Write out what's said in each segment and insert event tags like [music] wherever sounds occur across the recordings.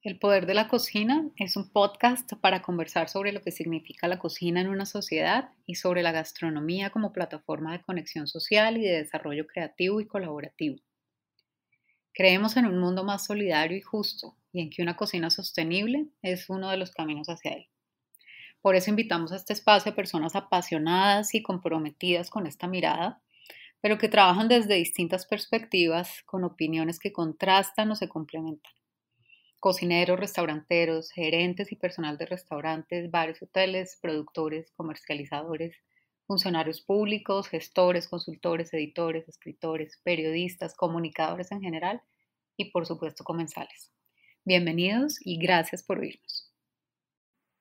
El Poder de la Cocina es un podcast para conversar sobre lo que significa la cocina en una sociedad y sobre la gastronomía como plataforma de conexión social y de desarrollo creativo y colaborativo. Creemos en un mundo más solidario y justo y en que una cocina sostenible es uno de los caminos hacia él. Por eso invitamos a este espacio a personas apasionadas y comprometidas con esta mirada, pero que trabajan desde distintas perspectivas, con opiniones que contrastan o se complementan cocineros, restauranteros, gerentes y personal de restaurantes, varios hoteles, productores, comercializadores, funcionarios públicos, gestores, consultores, editores, escritores, periodistas, comunicadores en general y por supuesto comensales. Bienvenidos y gracias por oírnos.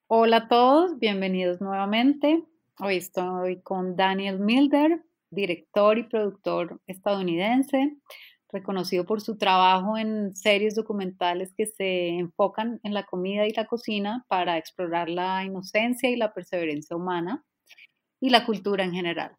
Hola a todos, bienvenidos nuevamente. Hoy estoy con Daniel Milder, director y productor estadounidense reconocido por su trabajo en series documentales que se enfocan en la comida y la cocina para explorar la inocencia y la perseverancia humana y la cultura en general.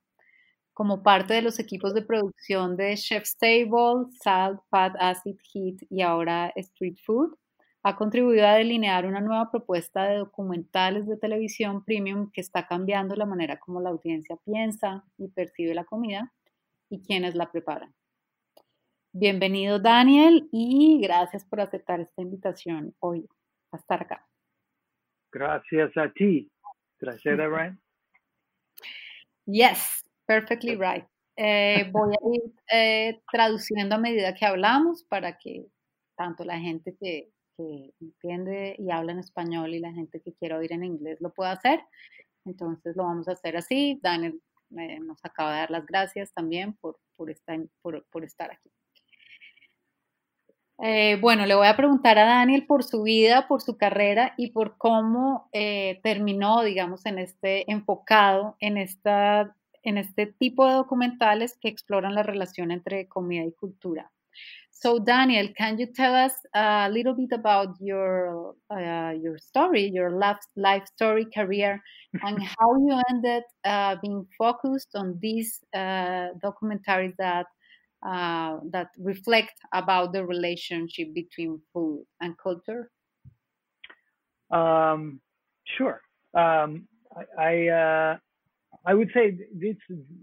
Como parte de los equipos de producción de Chef's Table, Salt, Fat, Acid, Heat y ahora Street Food, ha contribuido a delinear una nueva propuesta de documentales de televisión premium que está cambiando la manera como la audiencia piensa y percibe la comida y quienes la preparan. Bienvenido Daniel y gracias por aceptar esta invitación hoy a estar acá. Gracias a ti. That right? [laughs] Yes, perfectly right. Eh, voy a ir eh, traduciendo a medida que hablamos para que tanto la gente que, que, entiende y habla en español y la gente que quiere oír en inglés lo pueda hacer. Entonces lo vamos a hacer así. Daniel eh, nos acaba de dar las gracias también por, por, estar, por, por estar aquí. Eh, bueno, le voy a preguntar a Daniel por su vida, por su carrera y por cómo eh, terminó, digamos, en este enfocado en esta en este tipo de documentales que exploran la relación entre comida y cultura. So, Daniel, can you tell us a little bit about your uh, your story, your life, life story, career, and [laughs] how you ended uh, being focused on these uh, documentaries that uh, that reflect about the relationship between food and culture? Um, sure. Um, I I, uh, I, would say it's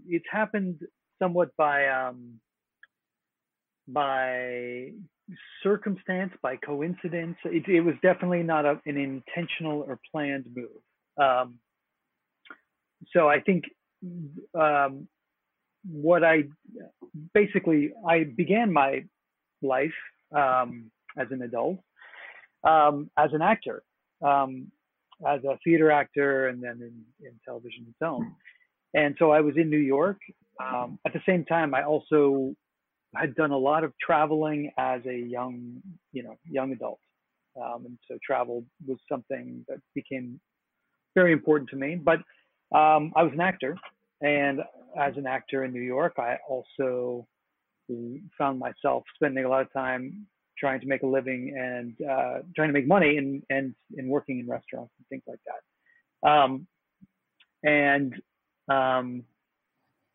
it's happened somewhat by um, by circumstance, by coincidence. It, it was definitely not a, an intentional or planned move. Um, so I think um, what I basically I began my life um, as an adult um, as an actor, um, as a theater actor, and then in, in, television and film. And so I was in New York. Um, at the same time, I also had done a lot of traveling as a young, you know, young adult. Um, and so travel was something that became very important to me. But um, I was an actor, and as an actor in New York, I also found myself spending a lot of time trying to make a living and uh, trying to make money and, and, and working in restaurants and things like that. Um, and, um,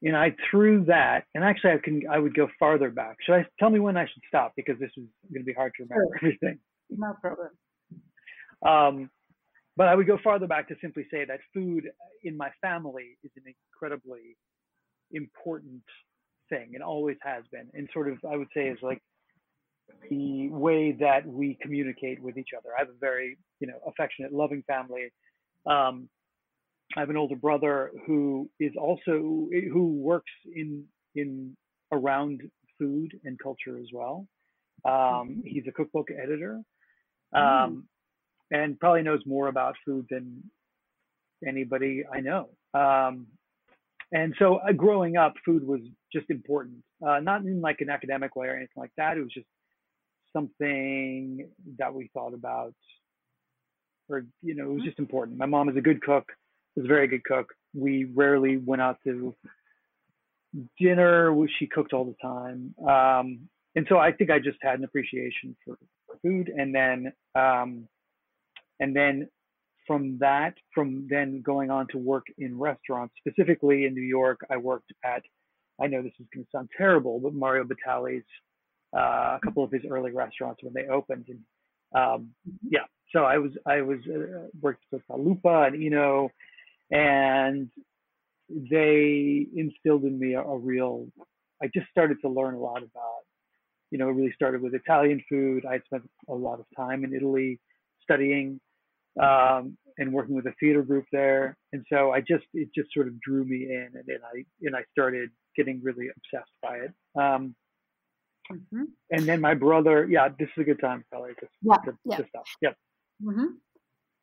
you know, I threw that, and actually, I can I would go farther back. Should I tell me when I should stop because this is going to be hard to remember everything. No problem. Um, but I would go farther back to simply say that food in my family is an incredibly important thing and always has been. And sort of, I would say, is like the way that we communicate with each other. I have a very, you know, affectionate, loving family. Um, I have an older brother who is also who works in in around food and culture as well. Um, mm-hmm. he's a cookbook editor. Mm. Um, and probably knows more about food than anybody I know. Um, and so uh, growing up, food was just important, uh, not in like an academic way or anything like that. It was just something that we thought about, or you know, it was just important. My mom is a good cook, was a very good cook. We rarely went out to dinner. She cooked all the time, um, and so I think I just had an appreciation for, for food. And then um, and then from that, from then going on to work in restaurants, specifically in New York, I worked at, I know this is going to sound terrible, but Mario Batali's, uh, a couple of his early restaurants when they opened. And Um, mm-hmm. Yeah, so I was I was uh, worked with Lupa and Eno, and they instilled in me a, a real. I just started to learn a lot about, you know, it really started with Italian food. I had spent a lot of time in Italy studying um, and working with a theater group there, and so I just it just sort of drew me in, and then I and I started getting really obsessed by it. Um, mm-hmm. And then my brother, yeah, this is a good time, Kelly, to, yeah, to, yeah. to stop. Yeah. Uh-huh.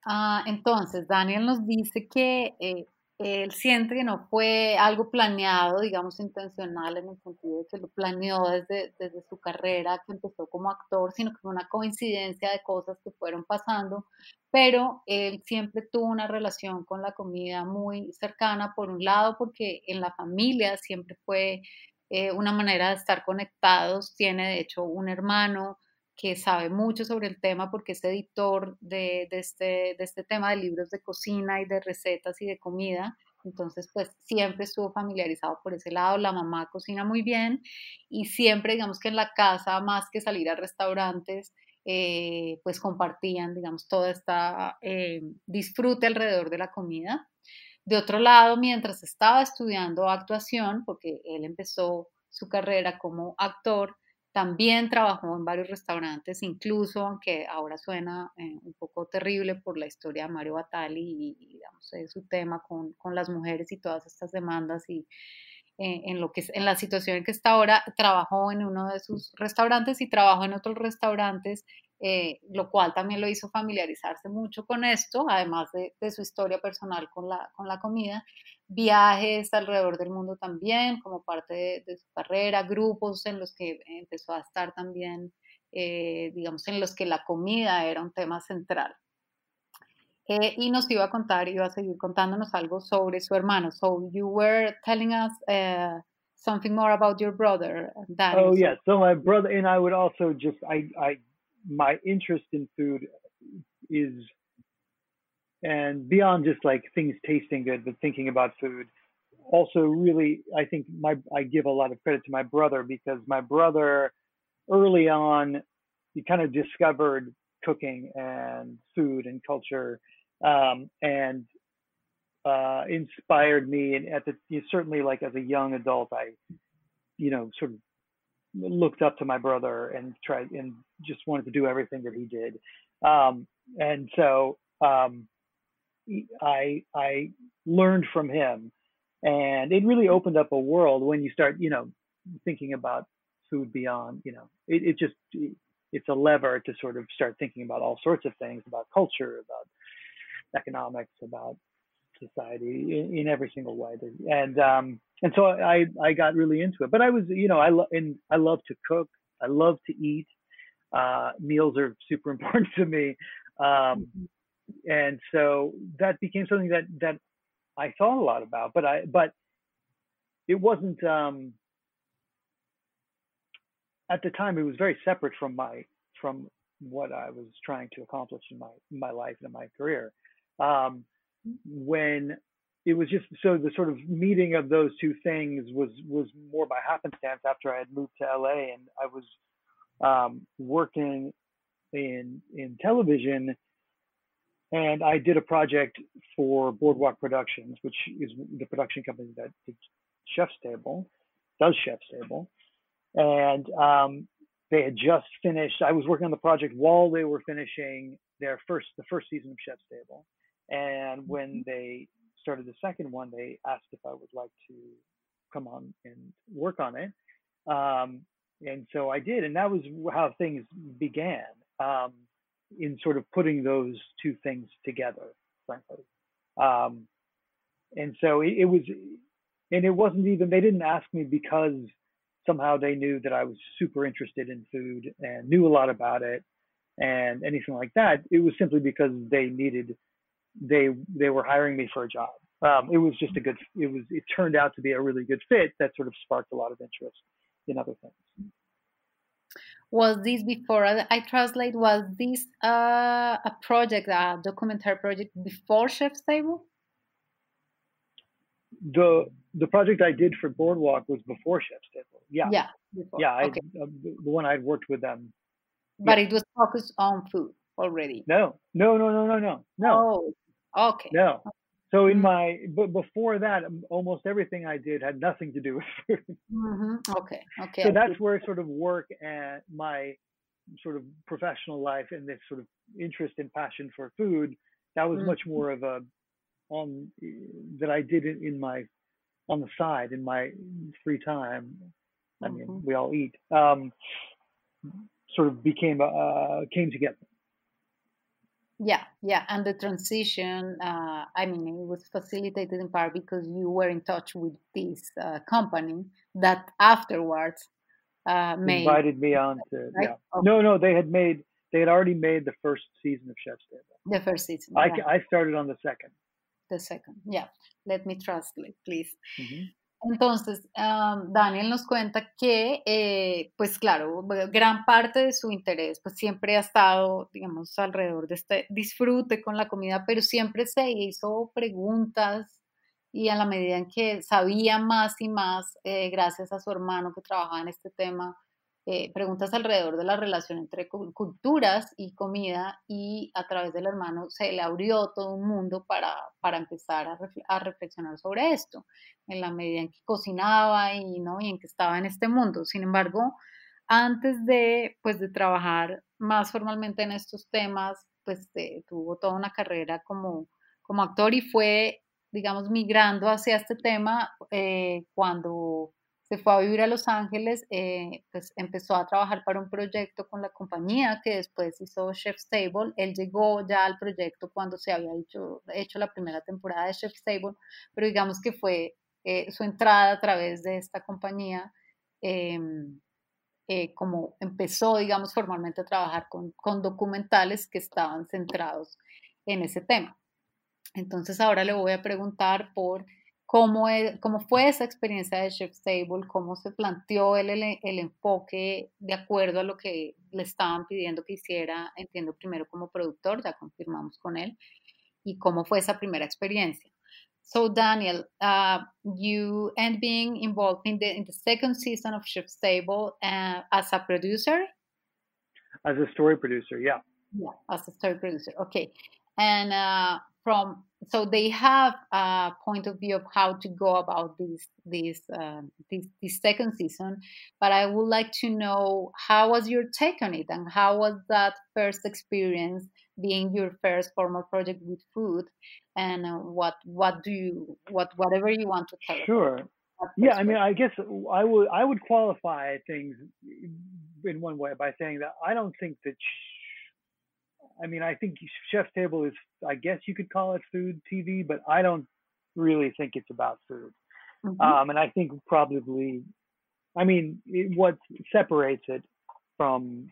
Uh, entonces, Daniel nos dice que eh, él siente que no fue algo planeado, digamos, intencional, en el sentido de que lo planeó desde, desde su carrera, que empezó como actor, sino que fue una coincidencia de cosas que fueron pasando, pero él siempre tuvo una relación con la comida muy cercana, por un lado, porque en la familia siempre fue eh, una manera de estar conectados, tiene de hecho un hermano, que sabe mucho sobre el tema porque es editor de, este, de este tema de libros de cocina y de recetas y de comida. Entonces, pues siempre estuvo familiarizado por ese lado. La mamá cocina muy bien y siempre, digamos que en la casa, más que salir a restaurantes, eh, pues compartían, digamos, toda esta eh, disfrute alrededor de la comida. De otro lado, mientras estaba estudiando actuación, porque él empezó su carrera como actor, también trabajó en varios restaurantes, incluso, aunque ahora suena eh, un poco terrible por la historia de Mario Batali y, digamos, su tema con, con, las mujeres y todas estas demandas y eh, en, lo que, en la situación en que está ahora, trabajó en uno de sus restaurantes y trabajó en otros restaurantes eh, lo cual también lo hizo familiarizarse mucho con esto, además de, su historia personal con la, con la comida, viajes alrededor del mundo también, como parte de, su carrera, grupos en los que empezó a estar también, eh, digamos, en los que la comida era un tema central. Eh, y nos iba a contar, iba a seguir contándonos algo sobre su hermano. So you were telling us something more about your brother. Oh, yeah. So my brother and I would also just, I, I my interest in food is and beyond just like things tasting good but thinking about food. Also really i think my i give a lot of credit to my brother because my brother early on he kind of discovered cooking and food and culture um, and uh, inspired me. And at the certainly like as a young adult i you know sort of looked up to my brother and tried and just wanted to do everything that he did. Um, and so um, I I learned from him, and it really opened up a world when you start you know thinking about food beyond you know it, it just it's a lever to sort of start thinking about all sorts of things about culture about economics about society in, in every single way and um and so I I got really into it. But I was you know I love and I love to cook. I love to eat. Uh, meals are super [laughs] important to me, um, mm-hmm. and so that became something that that I thought a lot about. But I but it wasn't um, at the time. It was very separate from my from what I was trying to accomplish in my in my life and in my career. Um, mm-hmm. when it was just so the sort of meeting of those two things was was more by happenstance after I had moved to LA and I was um, working in in television and I did a project for Boardwalk Productions, which is the production company that did Chef's Table, does Chef's Table, and um, they had just finished. I was working on the project while they were finishing their first the first season of Chef's Table, and when mm-hmm. they started the second one, they asked if I would like to come on and work on it. Um, and so I did, and that was how things began um, in sort of putting those two things together, frankly. Um, and so it, it, was, and it wasn't even they didn't ask me because somehow they knew that I was super interested in food and knew a lot about it and anything like that. It was simply because they needed they they were hiring me for a job. Um, it was just a good. It was. It turned out to be a really good fit that sort of sparked a lot of interest in other things. Was this before I translate? Was this uh, a project, a documentary project before Chef's Table? The the project I did for Boardwalk was before Chef's Table. Yeah. Yeah. Before. Yeah. I, okay. uh, the one I'd worked with them But yeah. it was focused on food already. No, no, no, no, no, no, no. Oh, okay. No. So in mm-hmm. my, but before that, almost everything I did had nothing to do with [laughs] food. Mm-hmm. Okay. Okay. So that's where sort of work and my sort of professional life and this sort of interest and passion for food, that was mm-hmm. much more of a on that I did it in my on the side in my free time. I mean, mm-hmm. we all eat. Um, sort of became uh, came together. Yeah, yeah, and the transition. Uh, I mean, it was facilitated in part because you were in touch with this uh, company that afterwards uh, made invited me on to. Right? Yeah, okay. no, no, they had made they had already made the first season of Chef's Table. The first season. I, yeah. I started on the second. The second, yeah. Let me translate, please. Mm-hmm. Entonces, um, Daniel nos cuenta que, eh, pues claro, gran parte de su interés, pues siempre ha estado, digamos, alrededor de este disfrute con la comida, pero siempre se hizo preguntas y a la medida en que sabía más y más, eh, gracias a su hermano que trabajaba en este tema, eh, preguntas alrededor de la relación entre culturas y comida y a través del hermano se le abrió todo un mundo para, para empezar a, reflexionar sobre esto, en la medida en que cocinaba y, ¿no? y en que estaba en este mundo. Sin embargo, antes de, pues, de trabajar más formalmente en estos temas, pues tuvo toda una carrera como, como actor y fue, digamos, migrando hacia este tema eh, cuando se fue a vivir a Los Ángeles, eh, pues empezó a trabajar para un proyecto con la compañía que después hizo Chef's Table. Él llegó ya al proyecto cuando se había hecho, hecho la primera temporada de Chef's Table, pero digamos que fue eh, su entrada a través de esta compañía, em, eh, como empezó, digamos, formalmente a trabajar con, con documentales que estaban centrados en ese tema. Entonces ahora le voy a preguntar por cómo, cómo fue esa experiencia de Chef's Table, cómo se planteó el, el, enfoque de acuerdo a lo que le estaban pidiendo que hiciera, entiendo primero como productor, ya confirmamos con él, y cómo fue esa primera experiencia. So Daniel, uh, you end being involved in the, in the second season of Chef's Table uh, as a producer? As a story producer, yeah. Yeah, as a story producer. Okay. And uh, from so they have a point of view of how to go about this this uh, this, this second season but i would like to know how was your take on it and how was that first experience being your first formal project with food and uh, what what do you what whatever you want to tell sure. Yeah i mean i guess i would i would qualify things in one way by saying that i don't think that I mean, I think Chef's Table is, I guess you could call it food TV, but I don't really think it's about food. Mm-hmm. Um, and I think probably, I mean, it, what separates it from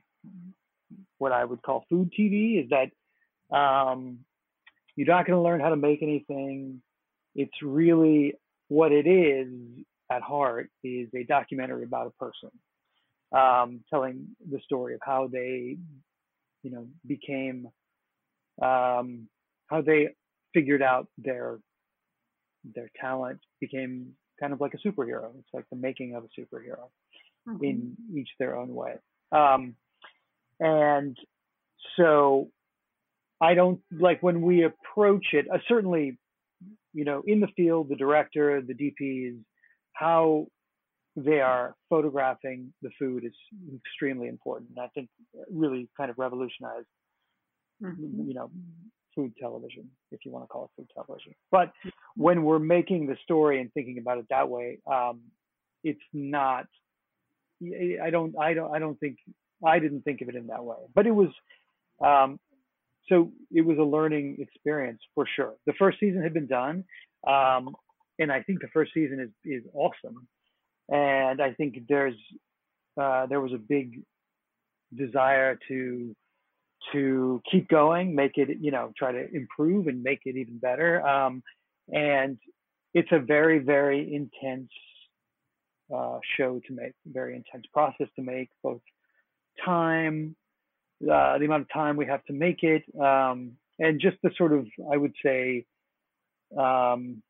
what I would call food TV is that um, you're not going to learn how to make anything. It's really what it is at heart is a documentary about a person um, telling the story of how they you know became um, how they figured out their their talent became kind of like a superhero. It's like the making of a superhero mm-hmm. in each their own way. Um, and so I don't like when we approach it. Uh, certainly, you know, in the field, the director, the DPs, how they are photographing the food is extremely important. I think really kind of revolutionized, mm-hmm. you know, food television, if you want to call it food television. But when we're making the story and thinking about it that way, um, it's not. I don't. I don't. I don't think. I didn't think of it in that way. But it was. Um, so it was a learning experience for sure. The first season had been done, um, and I think the first season is is awesome and I think there's uh, there was a big desire to to keep going, make it you know try to improve and make it even better. Um, and it's a very very intense uh, show to make, very intense process to make, both time, uh, the amount of time we have to make it, um, and just the sort of I would say um,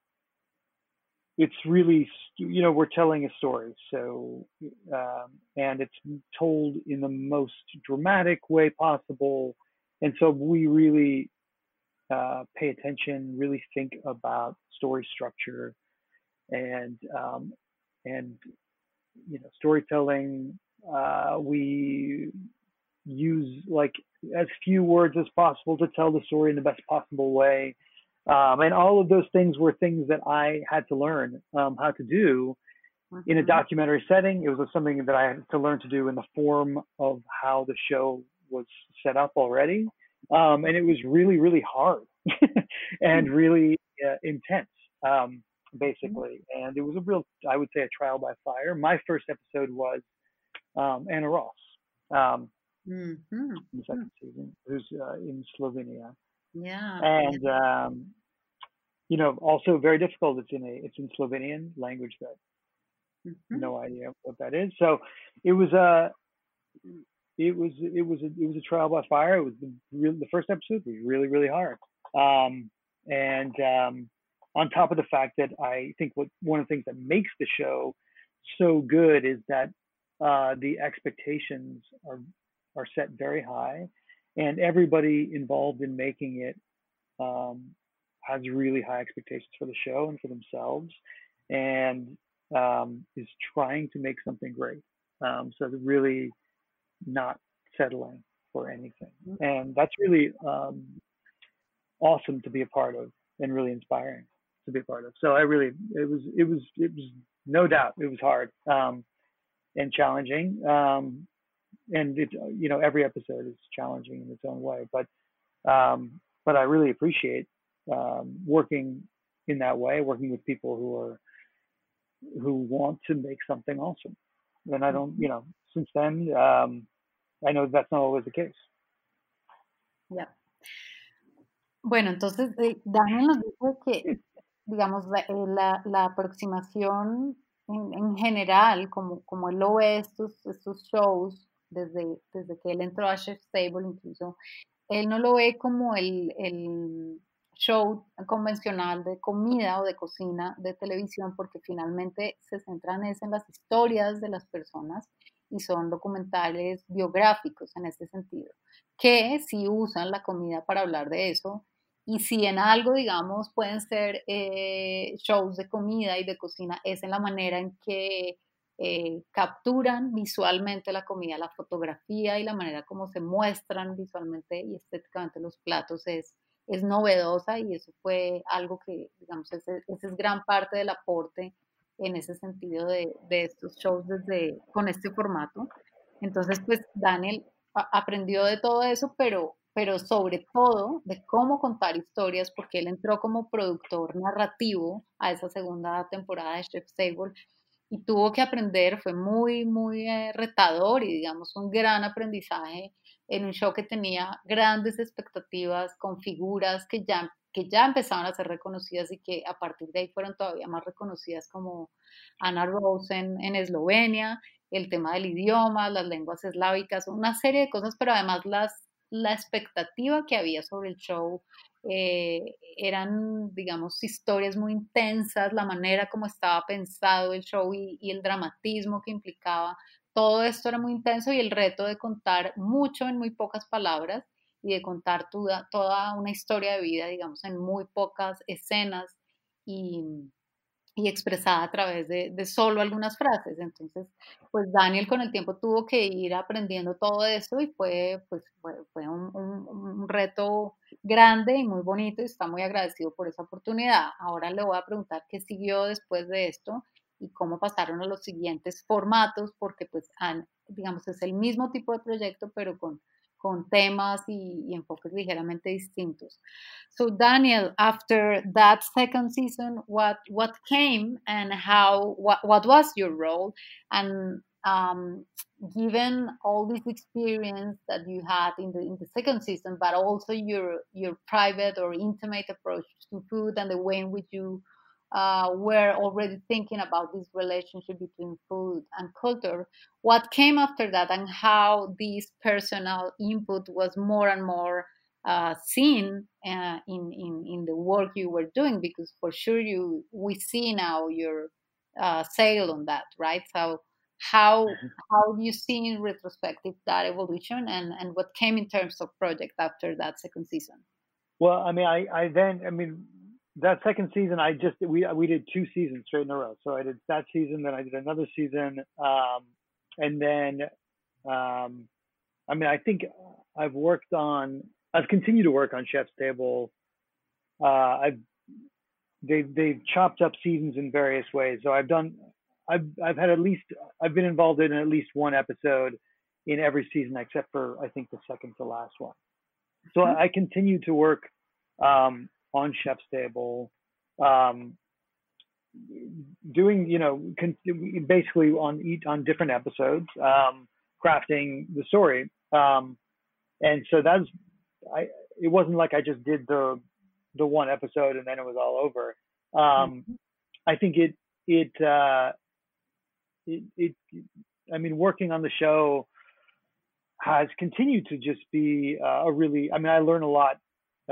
it's really you know we're telling a story. So um, and it's told in the most dramatic way possible. And so we really uh, pay attention really think about story structure and um, and you know storytelling uh, we use like as few words as possible to tell the story in the best possible way um, and all of those things were things that I had to learn um, how to do mm-hmm. in a mm-hmm. documentary setting. It was something that I had to learn to do in the form of how the show was set up already. Um, and it was really, really hard [laughs] and mm. really uh, intense, um, basically. And it was a real, I would say, a trial by fire. My first episode was um, Ana Roš um, mm-hmm. in the second season, who's uh, in Slovenia. Yeah. And um, you know, also very difficult. It's in a it's in Slovenian language that mm-hmm. no idea what that is. So it was a it was it was a, it was a trial by fire. It was the the first episode was really really hard. Um, and um, on top of the fact that I think what one of the things that makes the show so good is that uh, the expectations are are set very high and everybody involved in making it um, has really high expectations for the show and for themselves and um, is trying to make something great. Um, so they're really not settling for anything. Mm-hmm. and that's really um, awesome to be a part of and really inspiring to be a part of. So i really it was it was it was no doubt it was hard um, and challenging. Um, and it you know every episode is challenging in its own way but um, but i really appreciate um, working in that way working with people who are who want to make something awesome. And i don't you know since then um, i know that's not always the case. Yeah. Bueno entonces eh, Daniel nos dice que digamos la, eh, la, la aproximación en, en, general como, como él lo ve estos, estos shows desde, desde que él entró a Chef's Table, incluso, él no lo ve como el, el show convencional de comida o de cocina de televisión, porque finalmente se centran en las historias de las personas y son documentales biográficos en este sentido, que si usan la comida para hablar de eso y si en algo, digamos, pueden ser eh, shows de comida y de cocina, es en la manera en que eh, capturan visualmente la comida, la fotografía y la manera como se muestran visualmente y estéticamente los platos es, es novedosa y eso fue algo que, digamos, ese, es gran parte del aporte en ese sentido de, de, estos shows desde, con este formato. Entonces, pues Daniel aprendió de todo eso, pero, pero sobre todo de cómo contar historias, porque él entró como productor narrativo a esa segunda temporada de Chef's Table y tuvo que aprender, fue muy, muy eh, retador y digamos un gran aprendizaje en un show que tenía grandes expectativas con figuras que ya, que ya empezaban a ser reconocidas y que a partir de ahí fueron todavía más reconocidas como Anna Rosen en Eslovenia, el tema del idioma, las lenguas eslávicas, una serie de cosas, pero además las, la expectativa que había sobre el show eh, eran, digamos, historias muy intensas, la manera como estaba pensado el show y, el dramatismo que implicaba. Todo esto era muy intenso y el reto de contar mucho en muy pocas palabras y de contar toda, toda una historia de vida, digamos, en muy pocas escenas y, y expresada a través de, de, solo algunas frases. Entonces, pues Daniel con el tiempo tuvo que ir aprendiendo todo esto y fue, pues, fue, fue un, un, un, reto grande y muy bonito y está muy agradecido por esa oportunidad. Ahora le voy a preguntar qué siguió después de esto y cómo pasaron a los siguientes formatos, porque pues, han, digamos, es el mismo tipo de proyecto, pero con con temas y, y, enfoques ligeramente distintos. So Daniel, after that second season, what what came and how what what was your role and um, given all this experience that you had in the in the second season, but also your your private or intimate approach to food and the way in which you uh, were already thinking about this relationship between food and culture. What came after that, and how this personal input was more and more uh, seen uh, in, in in the work you were doing because for sure you we see now your uh, sail on that right so how mm-hmm. how do you see in retrospective that evolution and and what came in terms of project after that second season well i mean i i then i mean that second season i just we we did two seasons straight in a row so i did that season then i did another season um and then um i mean i think i've worked on I've continued to work on Chef's Table. Uh, I've they've they've chopped up seasons in various ways. So I've done I've I've had at least I've been involved in at least one episode in every season except for I think the second to last one. So mm-hmm. I continue to work um, on Chef's Table, um, doing you know con- basically on each on different episodes, um, crafting the story. Um, and so that's I it wasn't like I just did the the one episode and then it was all over. Um, mm-hmm. I think it it uh, it it I mean working on the show has continued to just be uh, a really I mean I learn a lot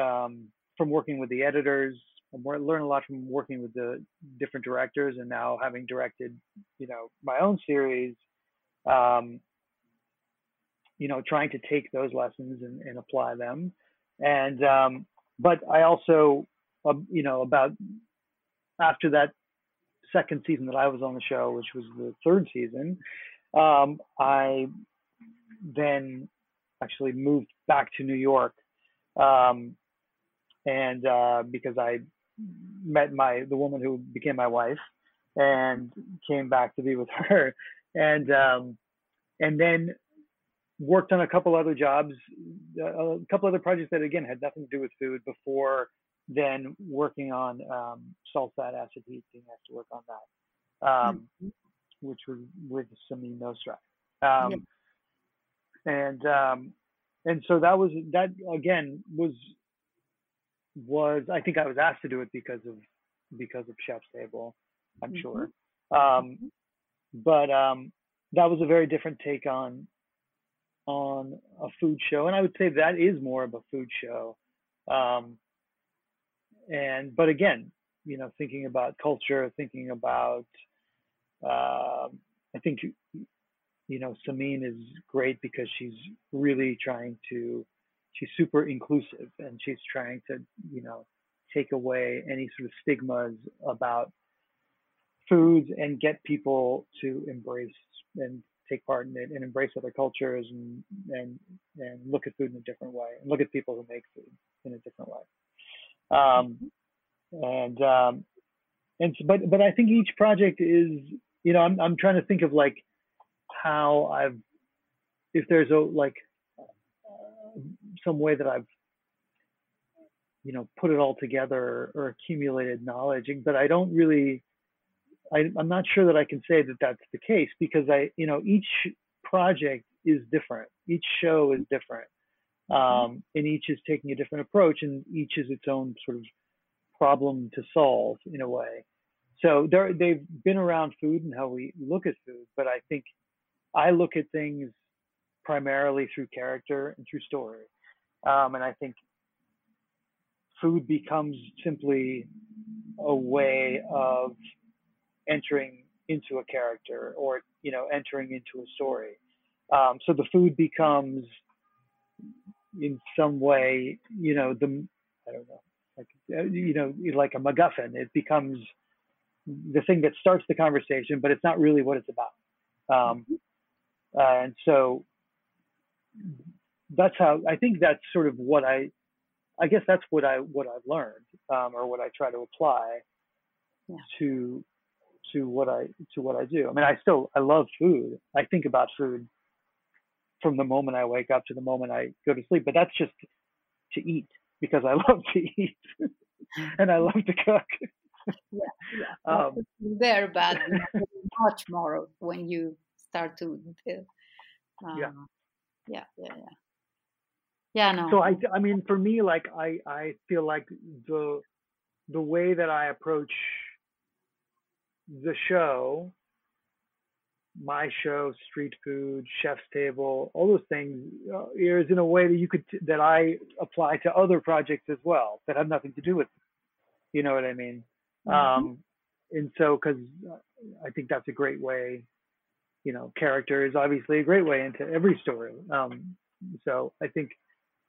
um, from working with the editors. I learn a lot from working with the different directors and now having directed you know my own series. Um, you know, trying to take those lessons and, and apply them. And, um, but I also, uh, you know, about after that second season that I was on the show, which was the third season, um, I then actually moved back to New York. Um, and uh, because I met my the woman who became my wife and came back to be with [laughs] her and um, and then worked on a couple other jobs, uh, a couple other projects that again had nothing to do with food before then working on um, salt fat acid heat being asked to work on that, um, mm-hmm. which was with Samin Nosrat. Um, yeah. And um, and so that was that again was was I think I was asked to do it because of because of Chef's Table, I'm mm-hmm. sure. Um, mm-hmm. but um, that was a very different take on on a food show, and I would say that is more of a food show. Um, and but again, you know, thinking about culture, thinking about, uh, I think, you know, Samin is great because she's really trying to, she's super inclusive, and she's trying to, you know, take away any sort of stigmas about foods and get people to embrace and take part in it and embrace other cultures and and and look at food in a different way and look at people who make food in a different way. Um, and um, and so, but but I think each project is you know I'm I'm trying to think of like how I've if there's a like some way that I've you know put it all together or accumulated knowledge but I don't really I, I'm not sure that I can say that that's the case because I, you know, each project is different. Each show is different. Mm-hmm. Um, and each is taking a different approach and each is its own sort of problem to solve in a way. So they've been around food and how we look at food, but I think I look at things primarily through character and through story. Um, and I think food becomes simply a way of entering into a character or you know entering into a story. Um, so the food becomes in some way you know the I don't know like uh, you know like a MacGuffin. It becomes the thing that starts the conversation, but it's not really what it's about. Um, mm-hmm. uh, and so that's how I think that's sort of what I I guess that's what I what I've learned um, or what I try to apply yeah. to to what I to what I do. I mean, I still I love food. I think about food from the moment I wake up to the moment I go to sleep. But that's just to eat because I [laughs] love to eat [laughs] and I love to cook. yeah, yeah. [laughs] Um, there, but much more when you start to. Uh, yeah. Yeah, yeah, yeah. Yeah, no. So I, I mean, for me, like I, I feel like the, the way that I approach the show my show, Street Food, Chef's Table, all those things uh, is in a way that you could that I apply to other projects as well that have nothing to do with, you know what I mean? Mm-hmm. Um, and so, because I think that's a great way, you know, character is obviously a great way into every story. Um, so I think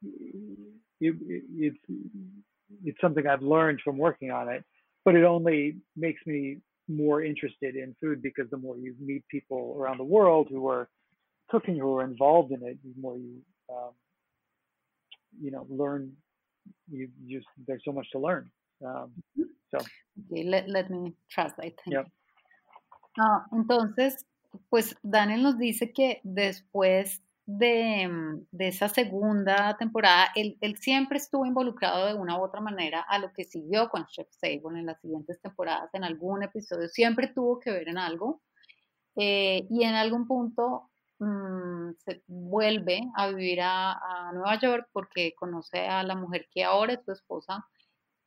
it, it, it's it's something I've learned from working on it, but it only makes me more interested in food because the more you meet people around the world who are cooking, who are involved in it, the more you, um, you know, learn. You just there's so much to learn. Um, so. Okay, let, let me translate. Yep. Uh, entonces, pues Daniel nos dice que después de, mm, de, esa segunda temporada, él, él, siempre estuvo involucrado de una u otra manera a lo que siguió con Chef Sable en las siguientes temporadas, en algún episodio, siempre tuvo que ver en algo. Eh, y en algún punto mmm, se vuelve a vivir a, a, Nueva York porque conoce a la mujer que ahora es su esposa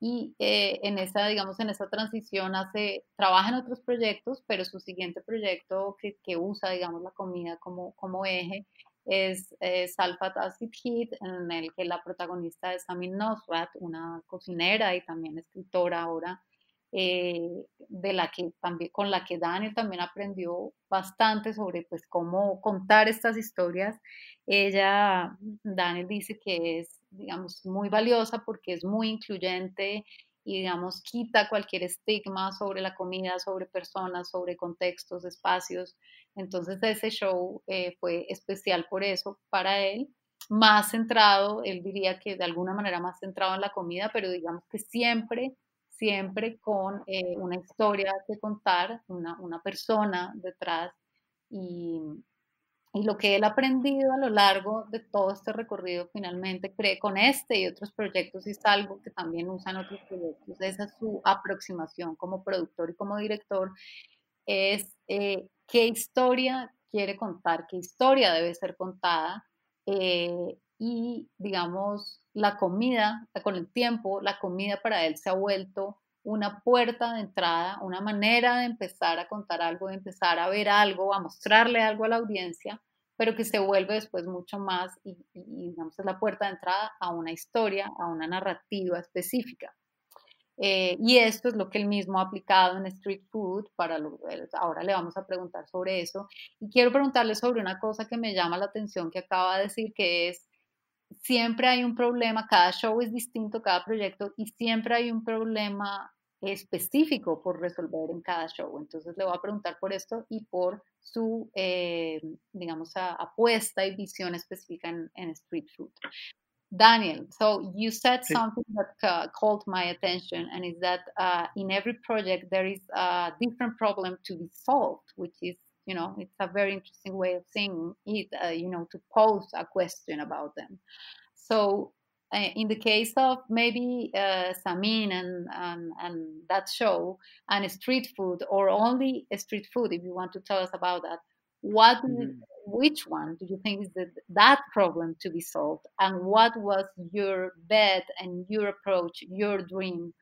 y eh, en esa, digamos, en esa transición hace, trabaja en otros proyectos, pero su siguiente proyecto que, que usa, digamos, la comida como, como eje es, es Alpha Acid Heat, en el que la protagonista es Amin Nosrat, una cocinera y también escritora ahora, eh, de la que también, con la que Daniel también aprendió bastante sobre pues, cómo contar estas historias. Ella, Daniel dice que es, digamos, muy valiosa porque es muy incluyente y, digamos, quita cualquier estigma sobre la comida, sobre personas, sobre contextos, espacios. Entonces ese show eh, fue especial por eso para él, más centrado, él diría que de alguna manera más centrado en la comida, pero digamos que siempre, siempre con eh, una historia que contar, una, persona detrás y, y lo que él ha aprendido a lo largo de todo este recorrido finalmente cree con este y otros proyectos y es algo que también usan otros proyectos. Esa es su aproximación como productor y como director, es eh, qué historia quiere contar, qué historia debe ser contada eh, y digamos la comida, con el tiempo, la comida para él se ha vuelto una puerta de entrada, una manera de empezar a contar algo, de empezar a ver algo, a mostrarle algo a la audiencia, pero que se vuelve después mucho más y, digamos es la puerta de entrada a una historia, a una narrativa específica. Eh, y esto es lo que él mismo ha aplicado en Street Food, para eh, ahora le vamos a preguntar sobre eso. Y quiero preguntarle sobre una cosa que me llama la atención que acaba de decir, que es, siempre hay un problema, cada show es distinto, cada proyecto, y siempre hay un problema específico por resolver en cada show. Entonces le voy a preguntar por esto y por su, eh, digamos, apuesta y visión específica en, en Street Food. Daniel, so you said something that uh, called my attention, and is that uh, in every project there is a different problem to be solved, which is, you know, it's a very interesting way of seeing it, uh, you know, to pose a question about them. So, uh, in the case of maybe uh, Samin and, and, and that show, and street food, or only street food, if you want to tell us about that, what mm -hmm which one do you think is the, that problem to be solved and what was your bet and your approach your dream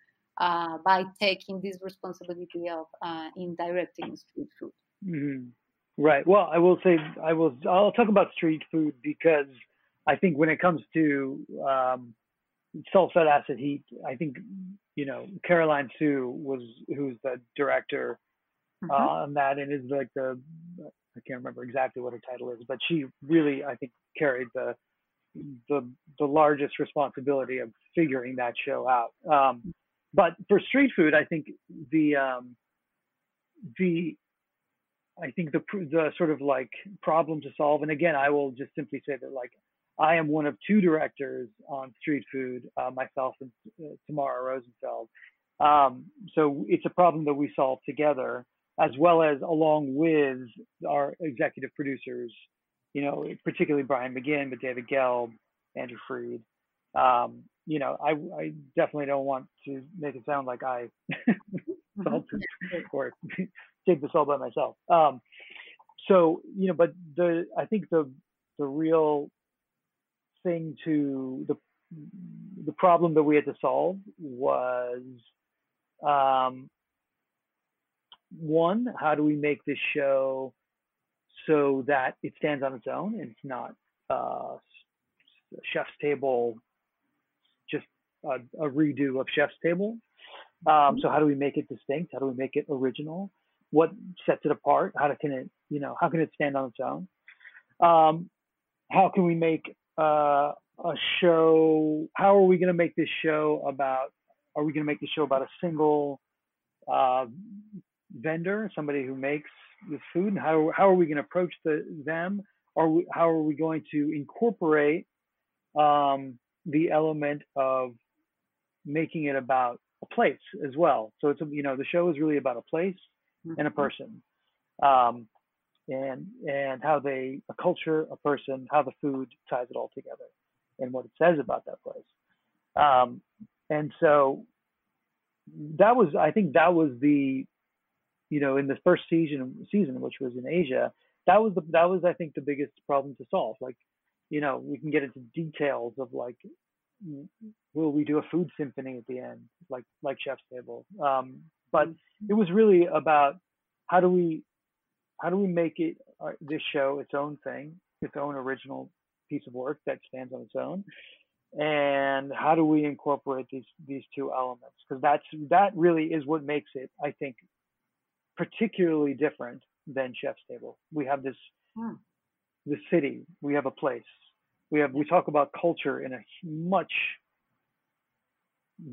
uh, by taking this responsibility of uh, in directing street food mm-hmm. right well i will say i will i'll talk about street food because i think when it comes to um, salt fat acid heat i think you know Caroline Suh was who's the director mm-hmm. uh, on that and is like the I can't remember exactly what her title is, but she really, I think, carried the the the largest responsibility of figuring that show out. Um, but for street food, I think the um, the I think the the sort of like problem to solve, and again, I will just simply say that like I am one of two directors on street food, uh, myself and uh, Tamara Rosenfeld. Um, so it's a problem that we solve together as well as along with our executive producers, you know, particularly Brian McGinn, but David Gelb, Andrew Fried. Um, you know, I, I definitely don't want to make it sound like I [laughs] solved or [laughs] did this all by myself. Um, so, you know, but the I think the the real thing to the the problem that we had to solve was um, one, how do we make this show so that it stands on its own and it's not uh, chef's table, just a, a, redo of chef's table. Um, mm-hmm. so how do we make it distinct? How do we make it original? What sets it apart? How can it, you know, how can it stand on its own? Um, how can we make uh, a show? How are we going to make this show about? Are we going to make the show about a single uh, vendor, somebody who makes this food, and how how are we going to approach the them? Are we, how are we going to incorporate um, the element of making it about a place as well? So it's you know the show is really about a place mm-hmm. and a mm-hmm. person, um, and and how they a culture, a person, how the food ties it all together, and what it says about that place. Um, and so that was I think that was the you know, in the first season season, which was in Asia, that was the that was I think the biggest problem to solve. Like, you know, we can get into details of like, will we do a food symphony at the end, like like Chef's Table? Um, but mm-hmm. it was really about how do we how do we make it uh, this show its own thing, its own original piece of work that stands on its own, and how do we incorporate these these two elements? Because that's that really is what makes it, I think, particularly different than Chef's Table. We have this hmm. the city. We have a place. We have we talk about culture in a much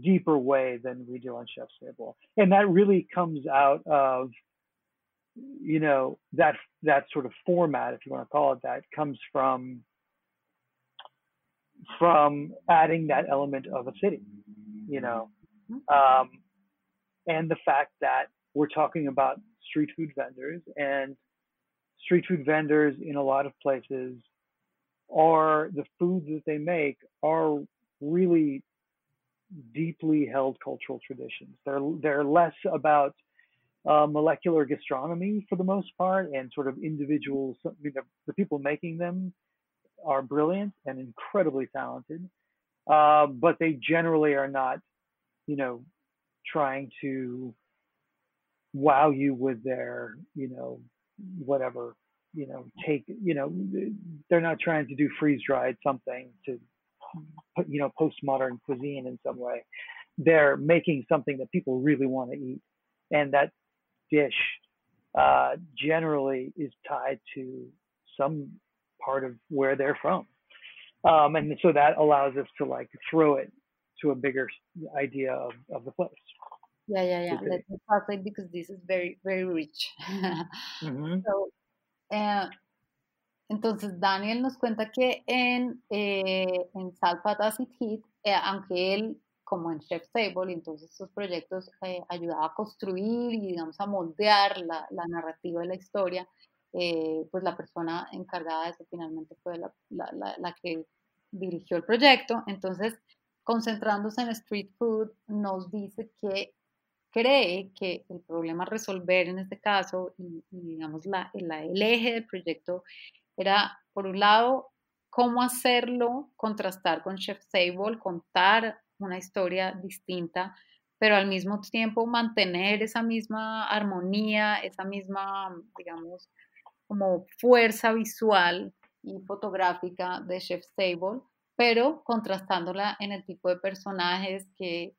deeper way than we do on Chef's Table, and that really comes out of you know that that sort of format, if you want to call it that, comes from from adding that element of a city, you know, hmm. um, and the fact that we're talking about street food vendors and street food vendors in a lot of places are the foods that they make are really deeply held cultural traditions. They're they're less about uh, molecular gastronomy for the most part and sort of individuals. The, people making them are brilliant and incredibly talented, uh, but they generally are not, you know, trying to wow you with their, you know, whatever, you know, take, you know, they're not trying to do freeze dried something to, you know, postmodern cuisine in some way. They're making something that people really want to eat. And that dish uh, generally is tied to some part of where they're from. Um, and so that allows us to like throw it to a bigger idea of, of the place. Yeah, yeah, yeah. Let me translate because this is very, very rich. [laughs] so, eh, entonces, Daniel nos cuenta que en, eh, en Salfat Acid Heat, eh, aunque él, como en Chef's Table, entonces estos proyectos eh, ayudaba a construir y, digamos, a moldear la, la narrativa de la historia, pues la persona encargada de eso finalmente fue la, la, la que dirigió el proyecto. Entonces, concentrándose en street food, nos dice que cree que el problema a resolver en este caso y, digamos la, el eje del proyecto era, por un lado, cómo hacerlo, contrastar con Chef Table, contar una historia distinta, pero al mismo tiempo mantener esa misma armonía, esa misma, digamos, como fuerza visual y fotográfica de Chef Table, pero contrastándola en el tipo de personajes que,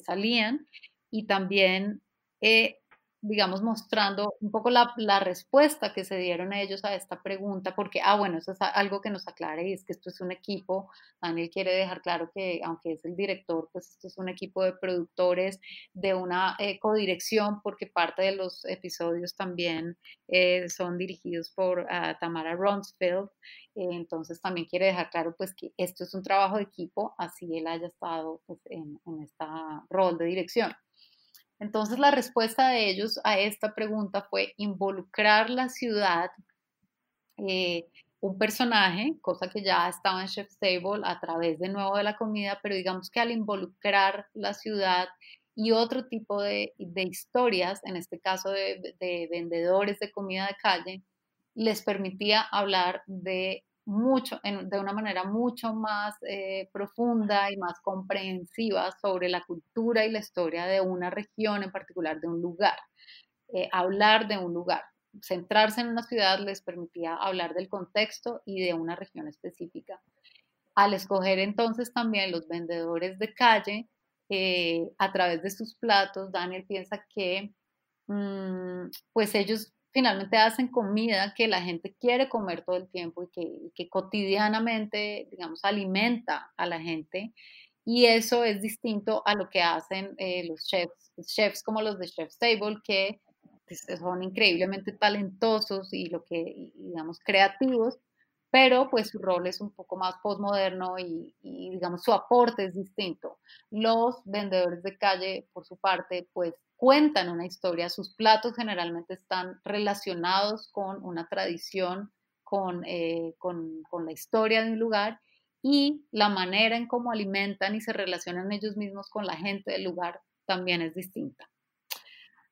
salían. Y también, eh, digamos, mostrando un poco la, la, respuesta que se dieron ellos a esta pregunta, porque, ah, bueno, eso es algo que nos aclare y es que esto es un equipo, Daniel quiere dejar claro que aunque es el director, pues esto es un equipo de productores, de una eh, codirección, porque parte de los episodios también eh, son dirigidos por ah, Tamara Ronsfield entonces también quiere dejar claro pues que esto es un trabajo de equipo, así él haya estado pues, en, en este rol de dirección. Entonces la respuesta de ellos a esta pregunta fue involucrar la ciudad, eh, un personaje, cosa que ya estaba en Chef's Table a través de nuevo de la comida, pero digamos que al involucrar la ciudad y otro tipo de, historias, en este caso de vendedores de comida de calle, les permitía hablar de mucho, de una manera mucho más eh, profunda y más comprensiva sobre la cultura y la historia de una región en particular, de un lugar. Eh, hablar de un lugar. centrarse en una ciudad les permitía hablar del contexto y de una región específica. Al escoger entonces también los vendedores de calle, eh, a través de sus platos, Daniel piensa que mm, pues ellos finalmente hacen comida que la gente quiere comer todo el tiempo y que, cotidianamente, digamos, alimenta a la gente. Y eso es distinto a lo que hacen eh, los chefs, chefs como los de Chef's Table, que pues, son increíblemente talentosos y lo que, digamos, creativos, pero pues su rol es un poco más postmoderno y, y, digamos su aporte es distinto. Los vendedores de calle, por su parte, pues cuentan una historia, sus platos generalmente están relacionados con una tradición, con, eh, con, con la historia de un lugar y la manera en cómo alimentan y se relacionan ellos mismos con la gente del lugar también es distinta.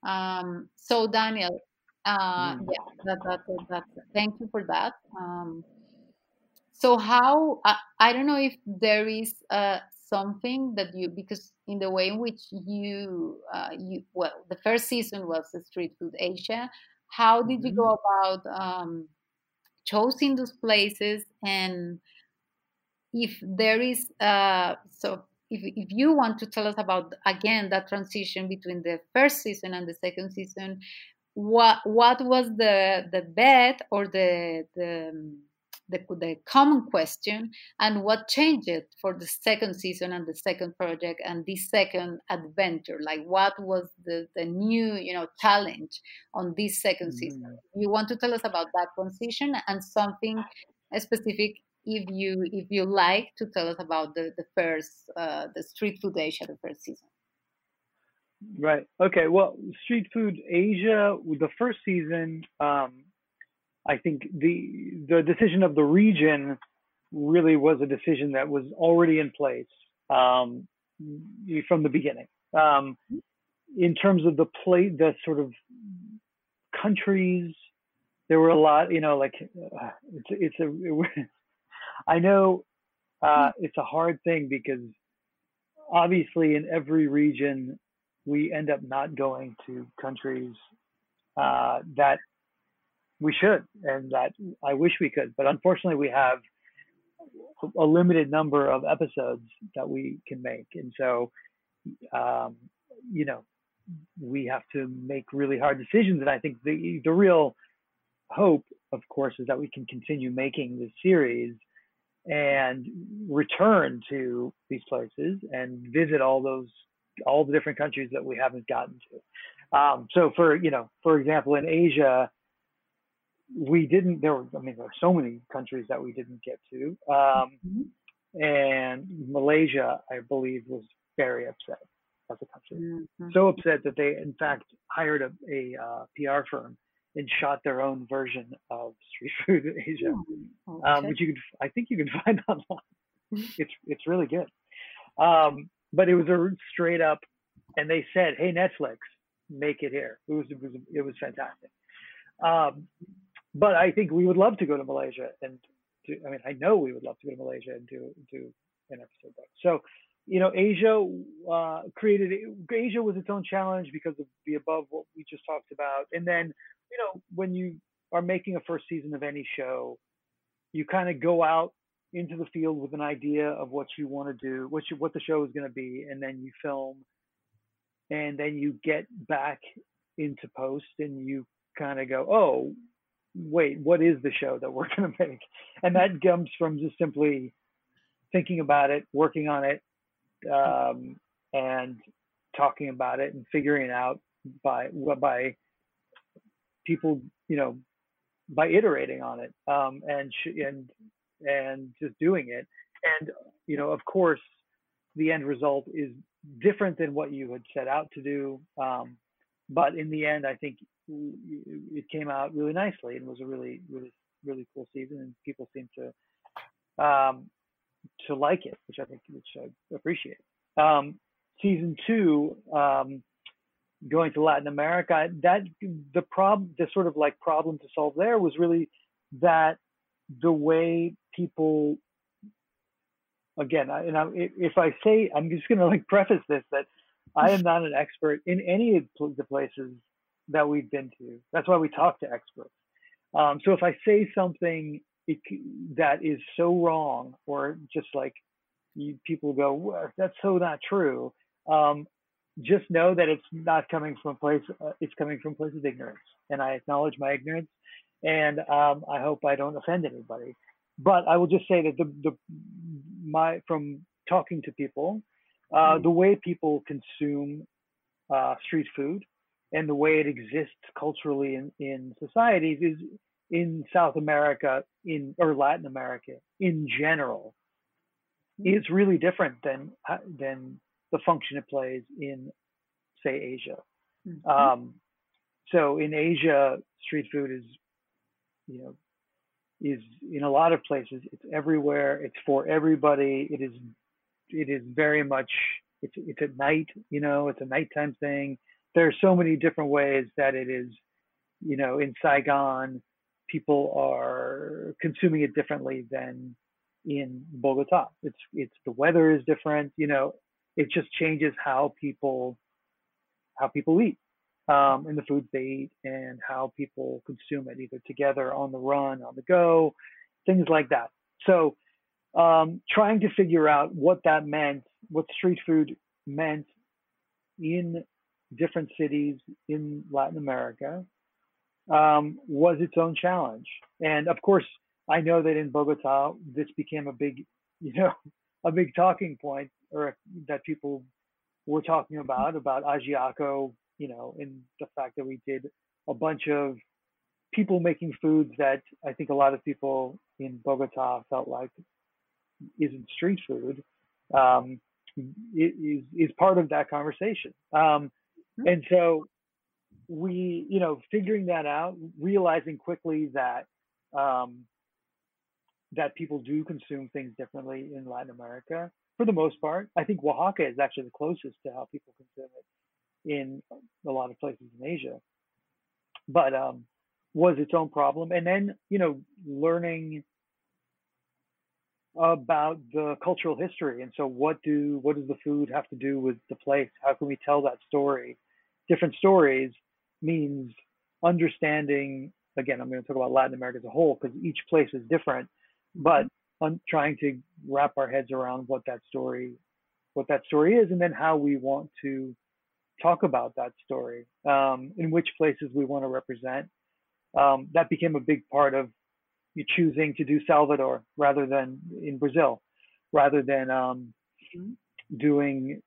Um, so Daniel, uh, mm. yeah, that, that, that, thank you for that. Um, so how I, I don't know if there is uh, something that you because in the way in which you uh, you well the first season was the street food asia how did you go mm-hmm. about um, choosing those places and if there is uh, so if, if you want to tell us about again that transition between the first season and the second season what what was the the bet or the the the, the common question and what changed it for the second season and the second project and this second adventure? Like what was the, the new you know challenge on this 2nd mm-hmm. season you want to tell us about that transition and something specific if you if you like to tell us about the the first uh, the street food asia the first season. Right. Okay. Well street food asia with the first season um I think the the decision of the region really was a decision that was already in place um, from the beginning. Um, in terms of the play, the sort of countries, there were a lot. You know, like uh, it's it's a. It, [laughs] I know uh, it's a hard thing because obviously in every region we end up not going to countries uh, that we should, and that I wish we could, but unfortunately we have a limited number of episodes that we can make, and so um, you know we have to make really hard decisions. And I think the the real hope, of course, is that we can continue making this series and return to these places and visit all those all the different countries that we haven't gotten to. Um, so for you know, for example, in Asia, we didn't there were i mean there were so many countries that we didn't get to um, mm-hmm. and malaysia i believe was very upset as a country. Mm-hmm. so upset that they in fact hired a, a uh, pr firm and shot their own version of street [laughs] food in asia. Okay. um, which you could i think you can [laughs] find online. It's it's really good. Um, but it was a straight up and they said hey netflix make it here. It was it was, it was fantastic. Um, but I think we would love to go to Malaysia and do, I mean, I know we would love to go to Malaysia and do, do an episode there. So, you know, Asia uh, created, Asia was its own challenge because of the above what we just talked about. And then, you know, when you are making a first season of any show, you kind of go out into the field with an idea of what you want to do, what you, what the show is going to be, and then you film, and then you get back into post and you kind of go, oh, wait, what is the show that we're [laughs] going to make? And that comes from just simply thinking about it, working on it, um, and talking about it and figuring it out by by people, you know, by iterating on it um, and and and just doing it. And you know, of course, the end result is different than what you had set out to do. Um, but in the end, I think it came out really nicely and was a really, really, really cool season, and people seem to um, to like it, which I think, which I appreciate. Um, season two, um, going to Latin America, that the problem, the sort of like problem to solve there was really that the way people, again, I, and I, if I say, I'm just going to like preface this that I am not an expert in any of the places that we've been to. That's why we talk to experts. Um, so if I say something that is so wrong, or just like you, people go, that's so not true. Um, just know that it's not coming from a place. Uh, it's coming from a place of ignorance, and I acknowledge my ignorance, and um, I hope I don't offend anybody. But I will just say that the the my from talking to people, uh, mm-hmm. the way people consume uh, street food and the way it exists culturally in, in societies is in South America in or Latin America in general mm-hmm. is really different than than the function it plays in say Asia. Mm-hmm. Um, so in Asia, street food is you know is in a lot of places it's everywhere it's for everybody it is it is very much it's it's at night you know it's a nighttime thing there are so many different ways that it is, you know, in Saigon, people are consuming it differently than in Bogota. It's it's the weather is different, you know, it just changes how people how people eat um, and the foods they eat and how people consume it, either together, on the run, on the go, things like that. So um, trying to figure out what that meant, what street food meant in different cities in Latin America um, was its own challenge. And of course, I know that in Bogota, this became a big, you know, [laughs] a big talking point, or that people were talking about about Ajiaco, you know, and the fact that we did a bunch of people making foods that I think a lot of people in Bogota felt like isn't street food. Um, is is part of that conversation. Um, Mm-hmm. And so we, you know, figuring that out, realizing quickly that um, that people do consume things differently in Latin America for the most part. I think Oaxaca is actually the closest to how people consume it in a lot of places in Asia. But um, was its own problem. And then, you know, learning about the cultural history. And so what do what does the food have to do with the place? How can we tell that story? Different stories means understanding again i'm going to talk about latin america as a whole because each place is different but on trying to wrap our heads around what that story what that story is and then how we want to talk about that story um, in which places we want to represent. Um, that became a big part of you choosing to do salvador rather than in brazil rather than um, mm-hmm. doing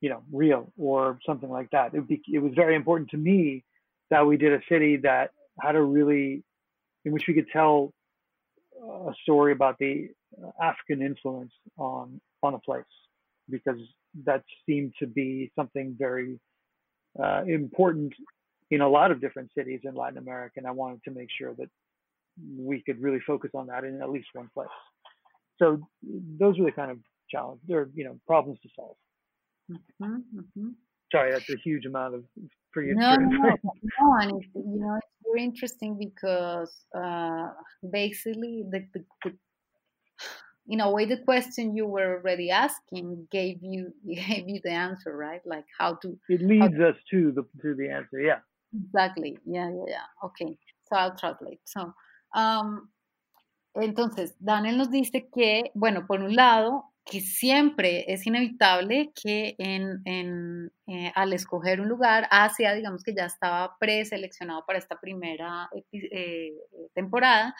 you know, Rio or something like that. It, be, it was very important to me that we did a city that had a really, in which we could tell a story about the African influence on on a place, because that seemed to be something very uh, important in a lot of different cities in Latin America, and I wanted to make sure that we could really focus on that in at least one place. So those are the kind of challenges, or you know, problems to solve. Mm-hmm, mm-hmm. Sorry, that's a huge amount of pretty no, no, no, no, and you know it's very interesting because uh, basically the, the, the in a way the question you were already asking gave you [laughs] gave you the answer right like how to it leads to, us to the to the answer yeah exactly yeah yeah yeah okay so I'll translate so entonces Daniel nos dice que bueno por un lado que siempre es inevitable que en, en, eh, al escoger un lugar, Asia, digamos que ya estaba preseleccionado para esta primera eh, temporada,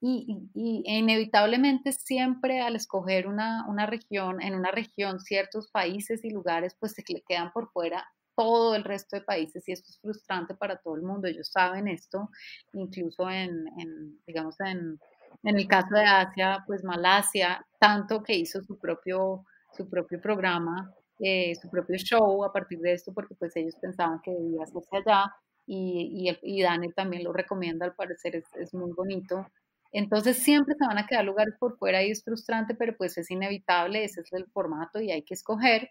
y, y, inevitablemente siempre al escoger una, una, región, en una región ciertos países y lugares, pues se quedan por fuera todo el resto de países y esto es frustrante para todo el mundo. Ellos saben esto, incluso en, en digamos, en en el caso de Asia, pues Malasia, tanto que hizo su propio, su propio programa, eh, su propio show a partir de esto, porque pues ellos pensaban que debía hacerse allá y, y, y Daniel también lo recomienda, al parecer es, es, muy bonito. Entonces siempre se van a quedar lugares por fuera y es frustrante, pero pues es inevitable, ese es el formato y hay que escoger.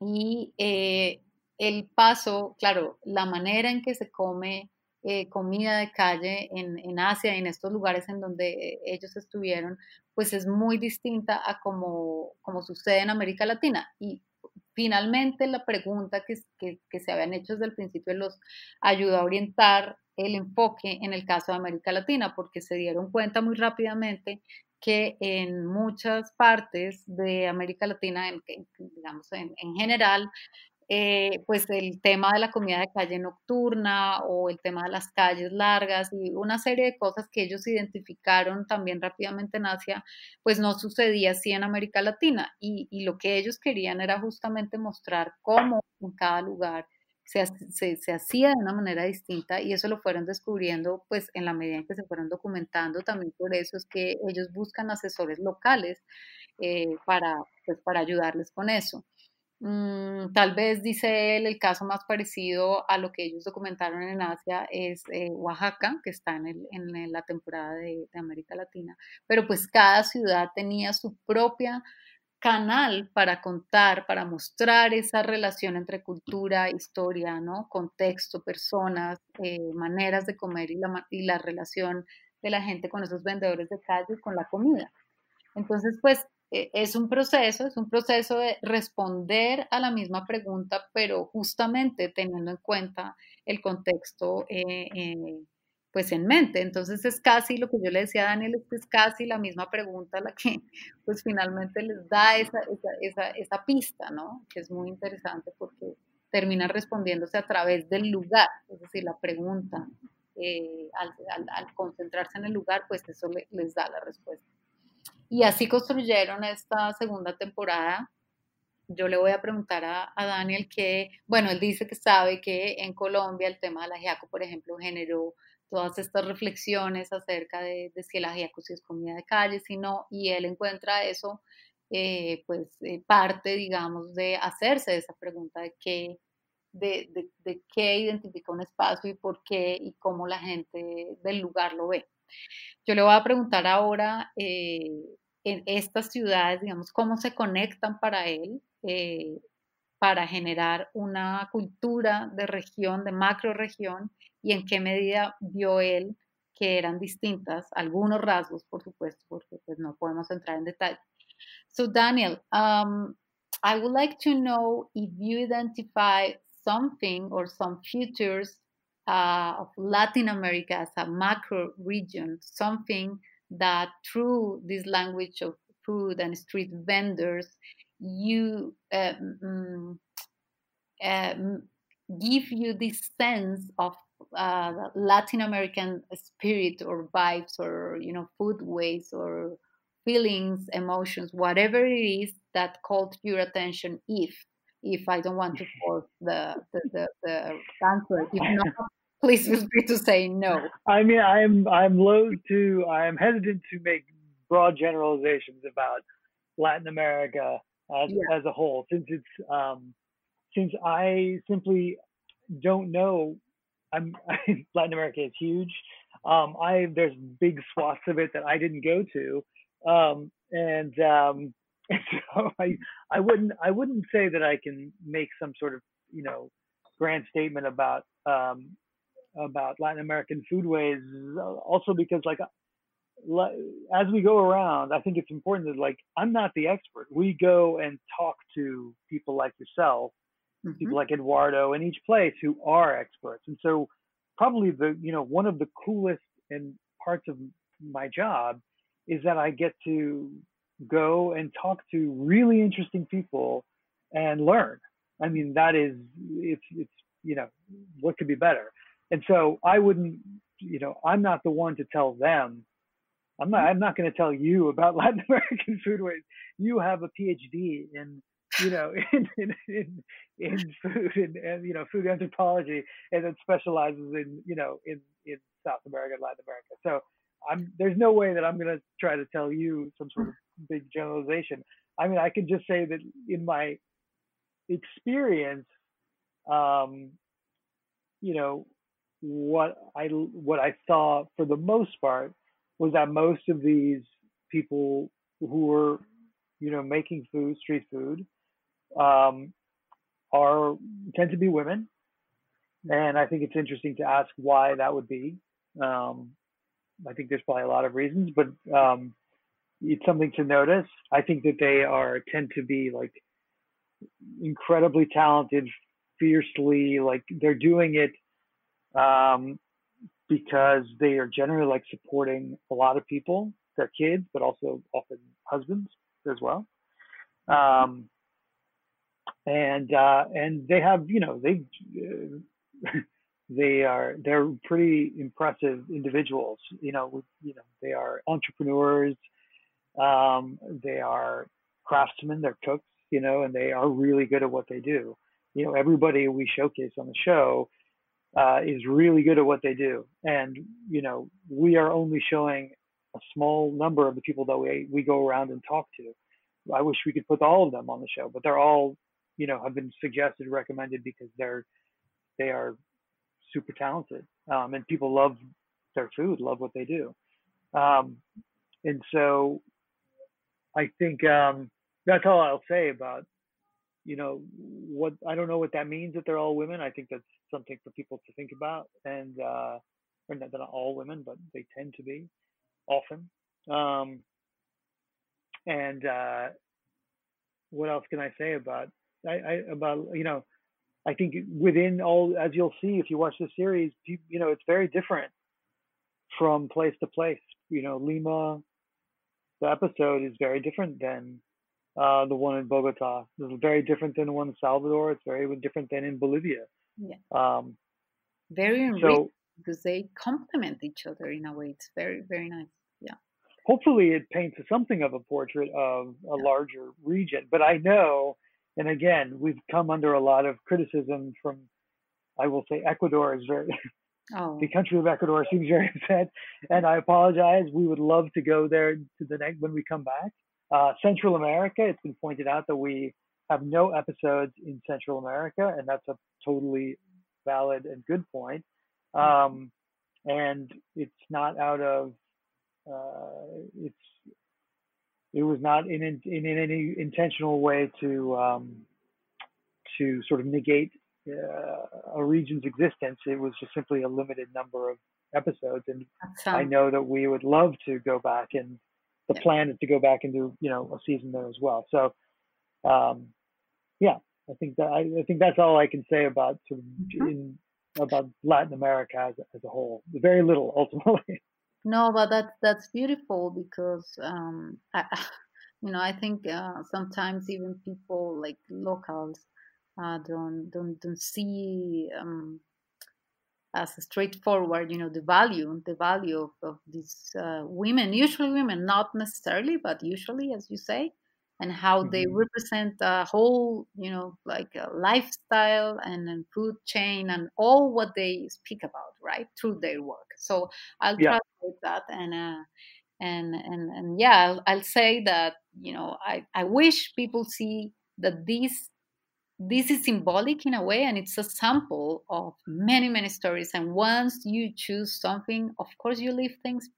Y eh, el paso, claro, la manera en que se come eh, comida de calle en, Asia, en estos lugares en donde ellos estuvieron, pues es muy distinta a como, sucede en América Latina. Y finalmente la pregunta que, se habían hecho desde el principio los ayudó a orientar el enfoque en el caso de América Latina, porque se dieron cuenta muy rápidamente que en muchas partes de América Latina, digamos en general, eh, pues el tema de la comida de calle nocturna o el tema de las calles largas y una serie de cosas que ellos identificaron también rápidamente en Asia, pues no sucedía así en América Latina. Y, lo que ellos querían era justamente mostrar cómo en cada lugar se, se, se, hacía de una manera distinta y eso lo fueron descubriendo pues en la medida en que se fueron documentando. También por eso es que ellos buscan asesores locales eh, para, pues, para ayudarles con eso. Mm, tal vez, dice él, el caso más parecido a lo que ellos documentaron en Asia es eh, Oaxaca, que está en, el, en la temporada de, América Latina, pero pues cada ciudad tenía su propia canal para contar, para mostrar esa relación entre cultura, historia, ¿no? contexto, personas, eh, maneras de comer y la, y la relación de la gente con esos vendedores de calle y con la comida. Entonces, pues es un proceso, es un proceso de responder a la misma pregunta, pero justamente teniendo en cuenta el contexto eh, eh, pues en mente. Entonces es casi lo que yo le decía a Daniel, es que es casi la misma pregunta la que pues finalmente les da esa, esa, esa, esa pista, ¿no? Que es muy interesante porque termina respondiéndose a través del lugar, es decir, la pregunta, al, al, al, concentrarse en el lugar, pues eso le, les da la respuesta. Y así construyeron esta segunda temporada. Yo le voy a preguntar a, a, Daniel que, bueno, él dice que sabe que en Colombia el tema del ajiaco, por ejemplo, generó todas estas reflexiones acerca de, de si el ajiaco si es comida de calle, si no, y él encuentra eso, eh, pues eh, parte, digamos, de hacerse esa pregunta de qué, de, de, de, qué identifica un espacio y por qué y cómo la gente del lugar lo ve. Yo le voy a preguntar ahora eh, en estas ciudades, digamos, cómo se conectan para él eh, para generar una cultura de región, de macro región, y en qué medida vio él que eran distintas, algunos rasgos, por supuesto, porque pues no podemos entrar en detalle. So, Daniel, um, I would like to know if you identify something or some features uh, of Latin America as a macro region, something that through this language of food and street vendors, you um, um, give you this sense of uh, Latin American spirit or vibes or you know food ways or feelings, emotions, whatever it is that caught your attention. If if I don't want to [laughs] force the the, the, the answer, if not, please feel free to say no. I mean, I'm I'm loath to I'm hesitant to make broad generalizations about Latin America as yeah. as a whole, since it's um, since I simply don't know. I'm [laughs] Latin America is huge. Um, I there's big swaths of it that I didn't go to, um, and um, [laughs] so I I wouldn't I wouldn't say that I can make some sort of you know grand statement about um, about Latin American foodways, also because like as we go around, I think it's important that like I'm not the expert. We go and talk to people like yourself, mm-hmm. people like Eduardo in each place who are experts. And so probably the you know one of the coolest and parts of my job is that I get to go and talk to really interesting people and learn. I mean that is it's it's you know what could be better. And so I wouldn't, you know, I'm not the one to tell them. I'm not. I'm not going to tell you about [laughs] Latin American foodways. You have a PhD in, you know, [laughs] in in in, in food and, and you know food anthropology, and then specializes in you know in in South America and Latin America. So I'm there's no way that I'm going to try to tell you some sort of big generalization. I mean, I can just say that in my experience, um, you know, what I what I saw for the most part was that most of these people who were you know making food street food um, are tend to be women. And I think it's interesting to ask why that would be. Um, I think there's probably a lot of reasons but um, it's something to notice. I think that they are tend to be like incredibly talented, fiercely like they're doing it um, because they are generally like supporting a lot of people, their kids, but also often husbands as well. Um, and uh, and they have you know they [laughs] they are they're pretty impressive individuals. You know you know they are entrepreneurs. Um, they are craftsmen. They're cooks. You know, and they are really good at what they do. You know, everybody we showcase on the show uh, is really good at what they do, and you know we are only showing a small number of the people that we we go around and talk to. I wish we could put all of them on the show, but they're all you know have been suggested recommended because they're they are super talented um, and people love their food love what they do. Um, and so i think um, that's all i'll say about you know what i don't know what that means that they're all women. I think that's something for people to think about and uh not, they're not all women but they tend to be often. Um and uh what else can i say about I, I about you know I think within all as you'll see if you watch the series you, you know it's very different from place to place. You know Lima the episode is very different than uh, the one in Bogota. It's very different than the one in Salvador. It's very different than in Bolivia yeah um, very enriched so, because they complement each other in a way it's very very nice yeah hopefully it paints something of a portrait of a yeah. larger region but I know and again, we've come under a lot of criticism from, I will say, Ecuador is very, [laughs] oh. the country of Ecuador seems very [laughs] upset, and I apologize. We would love to go there to the next when we come back. Uh, Central America, it's been pointed out that we have no episodes in Central America, and that's a totally valid and good point. Um, and it's not out of uh, it's it was not in in, in any intentional way to um, to sort of negate uh, a region's existence. It was just simply a limited number of episodes, and I know that we would love to go back, and the plan is to go back and do you know a season there as well. So, um, yeah, I think that I, I, think that's all I can say about sort of mm-hmm. in about Latin America as, as a whole. Very little [laughs] ultimately. No, but that's that's beautiful because um, I, [laughs] you know I think uh, sometimes even people like locals uh, don't don't don't see um, as straightforward you know the value the value of, of these uh, women usually women not necessarily but usually as you say and how mm-hmm. they represent a whole, you know, like a lifestyle and, and food chain and all what they speak about, right, through their work. So I'll yeah. translate that and. Uh, and and and yeah, I'll, I'll say that you know I, I wish people see that this this is symbolic in a way and it's a sample of many many stories and once you choose something of course you leave things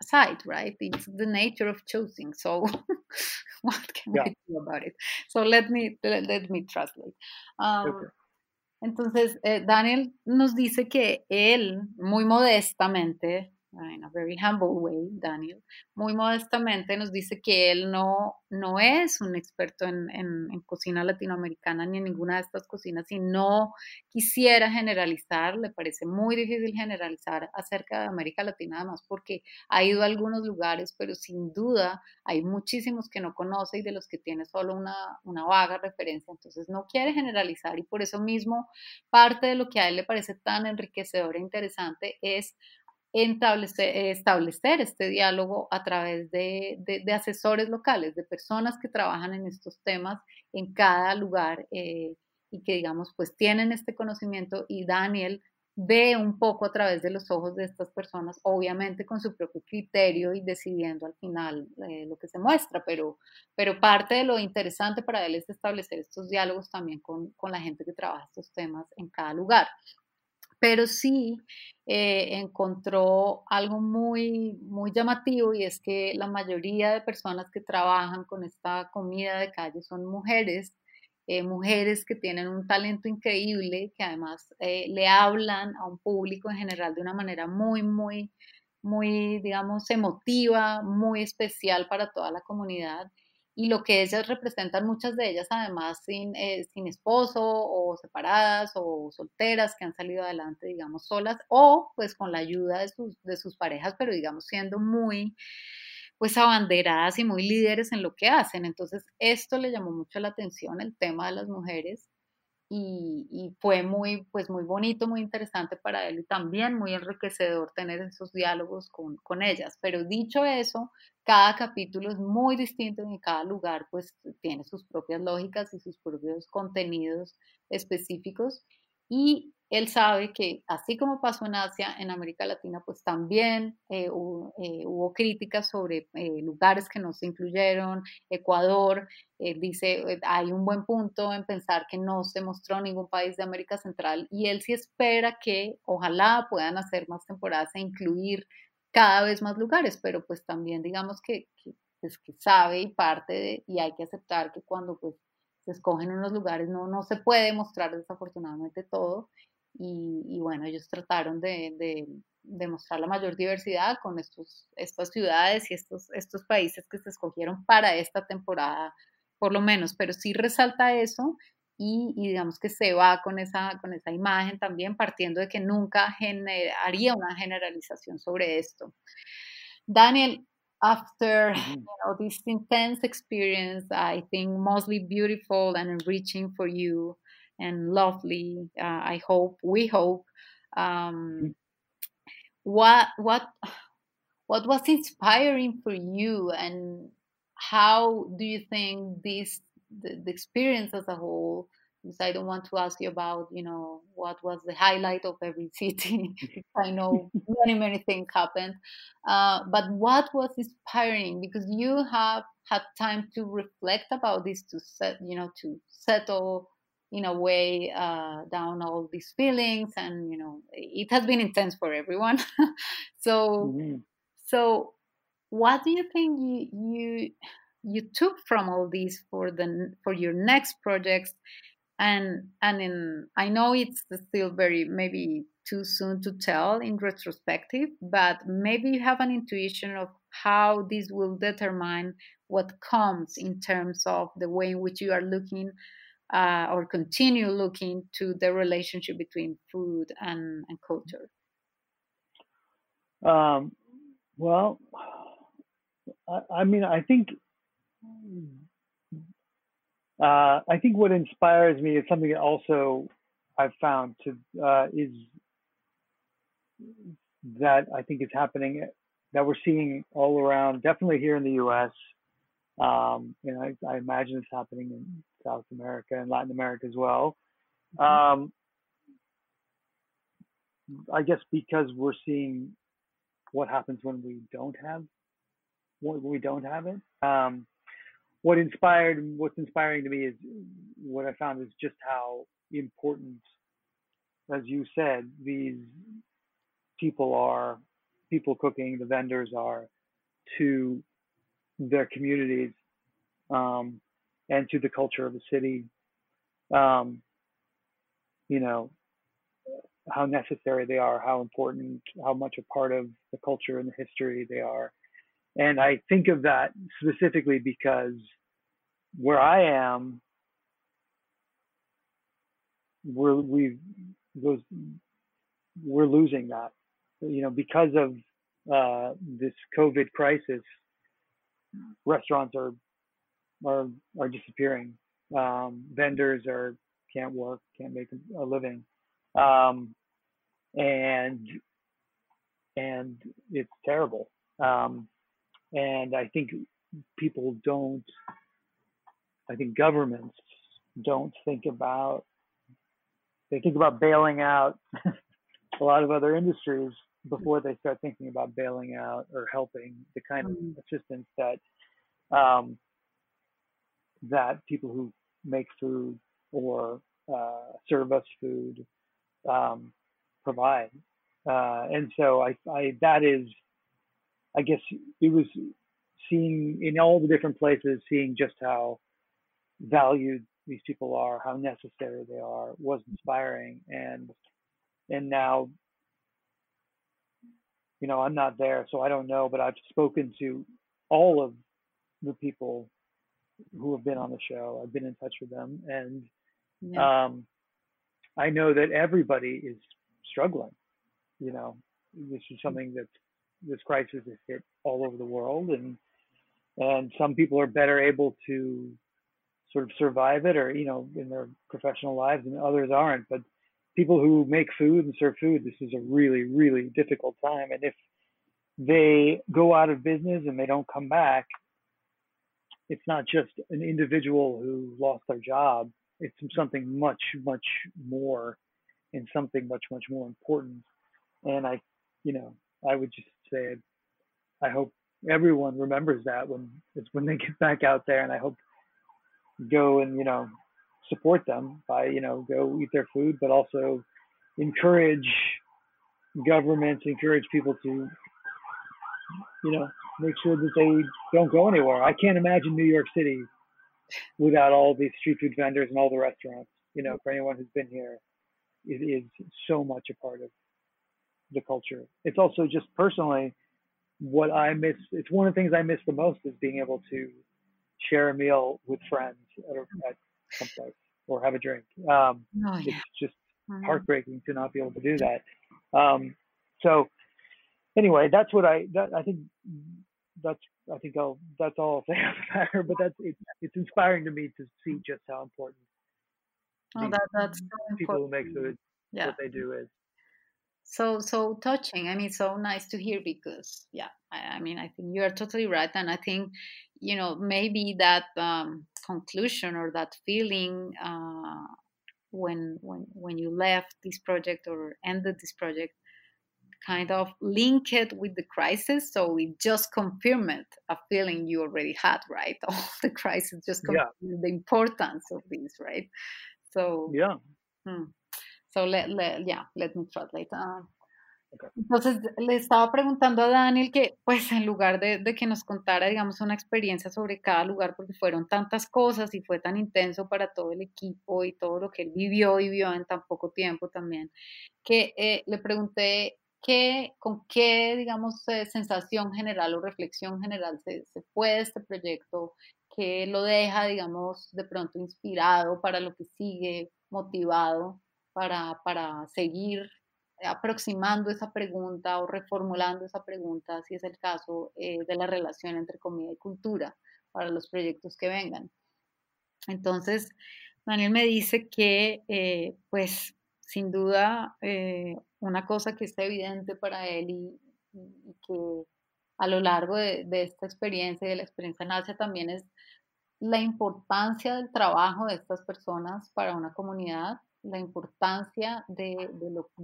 aside right it's the nature of choosing so [laughs] what can yeah. we do about it? So let me, let, let me translate. Um, okay. Entonces, eh, Daniel nos dice que él, muy modestamente, in a very humble way, Daniel, muy modestamente nos dice que él no, no es un experto en, en, cocina latinoamericana ni en ninguna de estas cocinas y no quisiera generalizar, le parece muy difícil generalizar acerca de América Latina, además porque ha ido a algunos lugares, pero sin duda hay muchísimos que no conoce y de los que tiene solo una, una vaga referencia, entonces no quiere generalizar y por eso mismo parte de lo que a él le parece tan enriquecedor e interesante es establecer, este diálogo a través de, asesores locales, de personas que trabajan en estos temas en cada lugar eh, y que, digamos, pues tienen este conocimiento y Daniel ve un poco a través de los ojos de estas personas, obviamente con su propio criterio y decidiendo al final eh, lo que se muestra, pero, pero parte de lo interesante para él es establecer estos diálogos también con, con la gente que trabaja estos temas en cada lugar pero sí eh, encontró algo muy, muy llamativo y es que la mayoría de personas que trabajan con esta comida de calle son mujeres, eh, mujeres que tienen un talento increíble, que además eh, le hablan a un público en general de una manera muy, muy, muy, digamos, emotiva, muy especial para toda la comunidad y lo que ellas representan, muchas de ellas además sin, eh, sin esposo o separadas o solteras que han salido adelante, digamos, solas o pues con la ayuda de sus, de sus parejas, pero digamos siendo muy pues abanderadas y muy líderes en lo que hacen. Entonces, esto le llamó mucho la atención, el tema de las mujeres, y, fue muy, pues muy bonito, muy interesante para él y también muy enriquecedor tener esos diálogos con, con ellas. Pero dicho eso, cada capítulo es muy distinto y cada lugar pues tiene sus propias lógicas y sus propios contenidos específicos y él sabe que así como pasó en Asia, en América Latina, pues también eh, eh, hubo, críticas sobre eh, lugares que no se incluyeron, Ecuador, dice, hay un buen punto en pensar que no se mostró ningún país de América Central y él sí espera que ojalá puedan hacer más temporadas e incluir cada vez más lugares, pero pues también digamos que, que, pues, que sabe y parte de, y hay que aceptar que cuando pues se escogen unos lugares, no, no se puede mostrar desafortunadamente todo. Y, bueno, ellos trataron de, de, mostrar la mayor diversidad con estos, estas ciudades y estos, estos países que se escogieron para esta temporada, por lo menos, pero sí resalta eso y, digamos que se va con esa, con esa imagen también, partiendo de que nunca haría una generalización sobre esto. Daniel, after you know this intense experience i think mostly beautiful and enriching for you and lovely uh, i hope we hope um, mm-hmm. what what what was inspiring for you and how do you think this the, the experience as a whole because I don't want to ask you about, you know, what was the highlight of every [laughs] city. I know many, many things happened. Uh, but what was inspiring? Because you have had time to reflect about this, to set, you know, to settle in a way uh, down all these feelings, and you know, it has been intense for everyone. [laughs] so, mm-hmm. so what do you think you you you took from all these for the for your next projects and and in i know it's still very maybe too soon to tell in retrospective but maybe you have an intuition of how this will determine what comes in terms of the way in which you are looking uh, or continue looking to the relationship between food and, and culture um, well I, I mean i think uh, I think what inspires me is something that also I've found to uh, is that I think is happening that we're seeing all around, definitely here in the U.S. Um, and I, I, imagine it's happening in South America and Latin America as well. Mm-hmm. Um, I guess because we're seeing what happens when we don't have when we don't have it. Um, what inspired what's inspiring to me is what I found is just how important, as you said, these people are, people cooking, the vendors are to their communities um, and to the culture of the city. Um, you know, how necessary they are, how important, how much a part of the culture and the history they are. And I think of that specifically because where I am, we're we those we're losing that. You know, because of uh, this COVID crisis, restaurants are are are disappearing. Um, vendors are can't work, can't make a living, um, and and it's terrible. Um, and I think people don't. I think governments don't think about. They think about bailing out [laughs] a lot of other industries before they start thinking about bailing out or helping the kind of mm. assistance that um, that people who make food or uh, serve us food um, provide. Uh, and so I, I, that is I guess it was seeing in all the different places, seeing just how valued these people are, how necessary they are, was inspiring. And and now, you know, I'm not there, so I don't know, but I've spoken to all of the people who have been on the show. I've been in touch with them, and yeah. um, I know that everybody is struggling. You know, this is something that this crisis has hit all over the world, and and some people are better able to sort of survive it, or you know, in their professional lives, and others aren't. But people who make food and serve food, this is a really, really difficult time. And if they go out of business and they don't come back, it's not just an individual who lost their job. It's something much, much more and something much, much more important. And I, you know, I would just say, I hope everyone remembers that when it's when they get back out there. And I hope go and, you know, support them by, you know, go eat their food, but also encourage governments, encourage people to, you know, make sure that they don't go anywhere. I can't imagine New York City without all these street food vendors and all the restaurants. You know, for anyone who's been here, it is so much a part of the culture. It's also just personally what I miss. It's one of the things I miss the most is being able to share a meal with friends at, a, at someplace or have a drink. Um, oh, yeah. It's just mm-hmm. heartbreaking to not be able to do that. Um, so anyway, that's what I that, I think that's I think I'll that's all I'll say [laughs] on the matter. But that's it's it's inspiring to me to see just how important oh, that, that's so people who make food yeah. what they do is. So so touching. I mean, so nice to hear because yeah, I, I mean, I think you are totally right, and I think you know maybe that um, conclusion or that feeling uh, when when when you left this project or ended this project kind of link it with the crisis so it just confirmed a feeling you already had right [laughs] all the crisis just confirmed yeah. the importance of this right so yeah. hmm. so let, let yeah let me translate uh, Entonces le estaba preguntando a Daniel que, pues, en lugar de, de, que nos contara, digamos, una experiencia sobre cada lugar, porque fueron tantas cosas y fue tan intenso para todo el equipo y todo lo que él vivió y vio en tan poco tiempo también, que eh, le pregunté qué, con qué, digamos, eh, sensación general o reflexión general se, se fue este proyecto, que lo deja, digamos, de pronto inspirado para lo que sigue, motivado para, para seguir aproximando esa pregunta o reformulando esa pregunta, si es el caso, eh, de la relación entre comida y cultura para los proyectos que vengan. Entonces, Daniel me dice que, eh, pues, sin duda, una cosa que está evidente para él y, que a lo largo de, de, esta experiencia y de la experiencia en Asia también es la importancia del trabajo de estas personas para una comunidad la importancia de,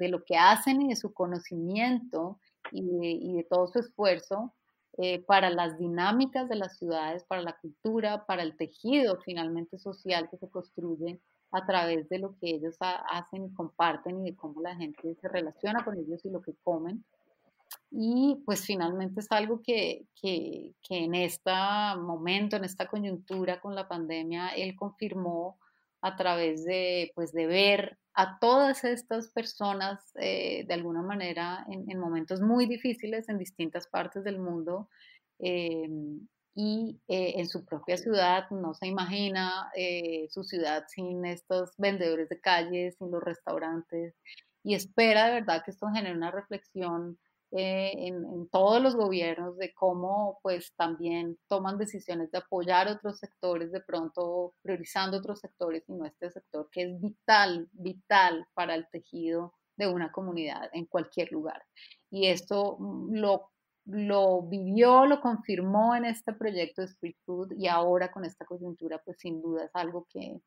lo, que hacen y de su conocimiento y de, todo su esfuerzo eh, para las dinámicas de las ciudades, para la cultura, para el tejido finalmente social que se construye a través de lo que ellos hacen y comparten y de cómo la gente se relaciona con ellos y lo que comen. Y pues finalmente es algo que, que, que en este momento, en esta coyuntura con la pandemia, él confirmó a través de, pues, de ver a todas estas personas eh, de alguna manera en, momentos muy difíciles en distintas partes del mundo eh, y eh, en su propia ciudad no se imagina su ciudad sin estos vendedores de calles, sin los restaurantes y espera de verdad que esto genere una reflexión eh, en, todos los gobiernos de cómo pues también toman decisiones de apoyar otros sectores, de pronto priorizando otros sectores y no este sector que es vital, vital para el tejido de una comunidad en cualquier lugar. Y esto mm, lo, lo vivió, lo confirmó en este proyecto de Street Food y ahora con esta coyuntura pues sin duda es algo que,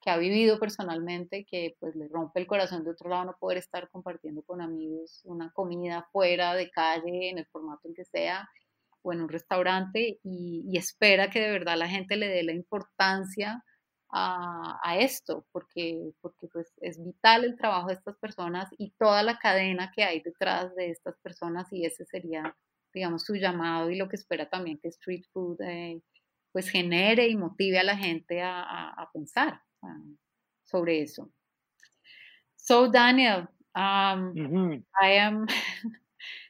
que ha vivido personalmente, que pues le rompe el corazón de otro lado no poder estar compartiendo con amigos una comida fuera de calle, en el formato en que sea, o en un restaurante, y, espera que de verdad la gente le dé la importancia a, a, esto, porque, porque pues es vital el trabajo de estas personas y toda la cadena que hay detrás de estas personas, y ese sería, digamos, su llamado y lo que espera también que Street Food eh, pues genere y motive a la gente a, a pensar. Sobre eso. So, Daniel, um. I am [laughs]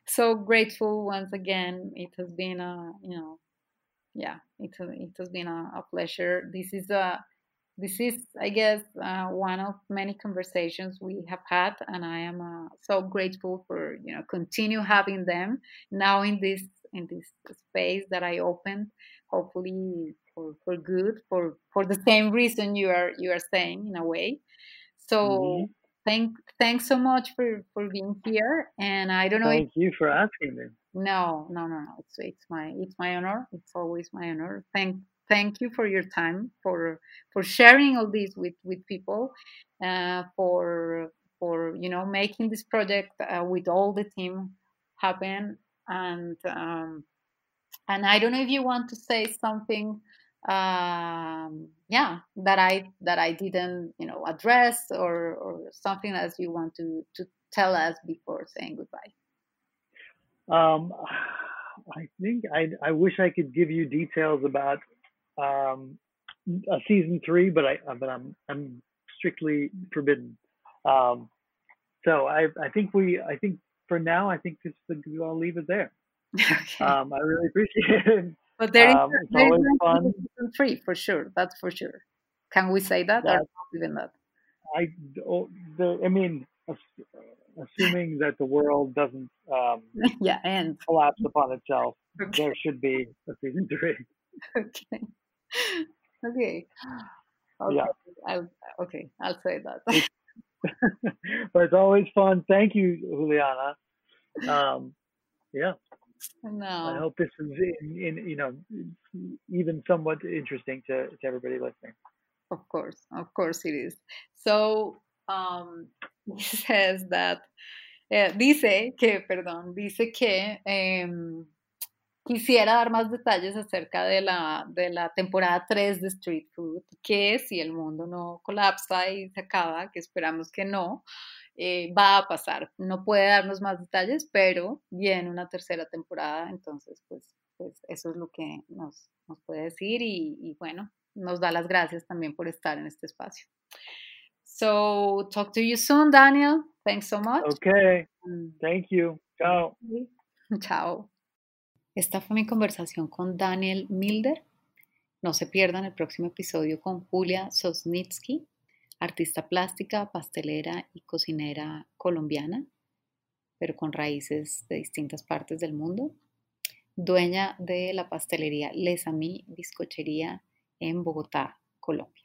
so grateful once again. It has been a, you know, yeah, it, it has been a, a pleasure. This is a this is, I guess, uh, one of many conversations we have had, and I am uh, so grateful for you know continue having them now in this in this space that I opened. Hopefully for, for good, for for the same reason you are you are saying in a way. So mm-hmm. thank thanks so much for for being here, and I don't know. Thank if, you for asking me. No, no, no, no. It's it's my it's my honor. It's always my honor. Thank thank you for your time for for sharing all this with with people uh, for for you know making this project uh, with all the team happen. And um, and I don't know if you want to say something um, yeah that I that I didn't you know address or or something else you want to to tell us before saying goodbye. Um, I think I I wish I could give you details about um, a season three, but I but I'm I'm strictly forbidden. Um, so I I think we I think for now I think this I'll leave it there. [laughs] Okay. Um, I really appreciate it. But there is, um, there is fun. season three for sure. That's for sure. Can we say that, that or even that? I oh, the I mean assuming that the world doesn't um, [laughs] yeah and collapse upon itself, [laughs] okay. there should be a season three. Okay. Okay. [laughs] Okay. Yeah. I'll, okay, I'll say that. [laughs] but it's always fun. Thank you, Juliana. Um, yeah. No. I hope this is in, in, you know even somewhat interesting to, to everybody listening. Of course, of course it is. So um, [laughs] he says that eh, dice que, perdón, dice que um, Quisiera dar más detalles acerca de la, de la temporada 3 de Street Food, que si el mundo no colapsa y se acaba, que esperamos que no, eh, va a pasar. No puede darnos más detalles, pero viene una tercera temporada, entonces pues, pues eso es lo que nos, nos puede decir y, y, bueno, nos da las gracias también por estar en este espacio. So, talk to you soon, Daniel. Thanks so much. Okay. Thank you. Ciao. Chao. [laughs] Esta fue mi conversación con Daniel Milder. No se pierdan el próximo episodio con Julia Sosnitsky, artista plástica, pastelera y cocinera colombiana, pero con raíces de distintas partes del mundo. Dueña de la pastelería Les Amis Bizcochería en Bogotá, Colombia.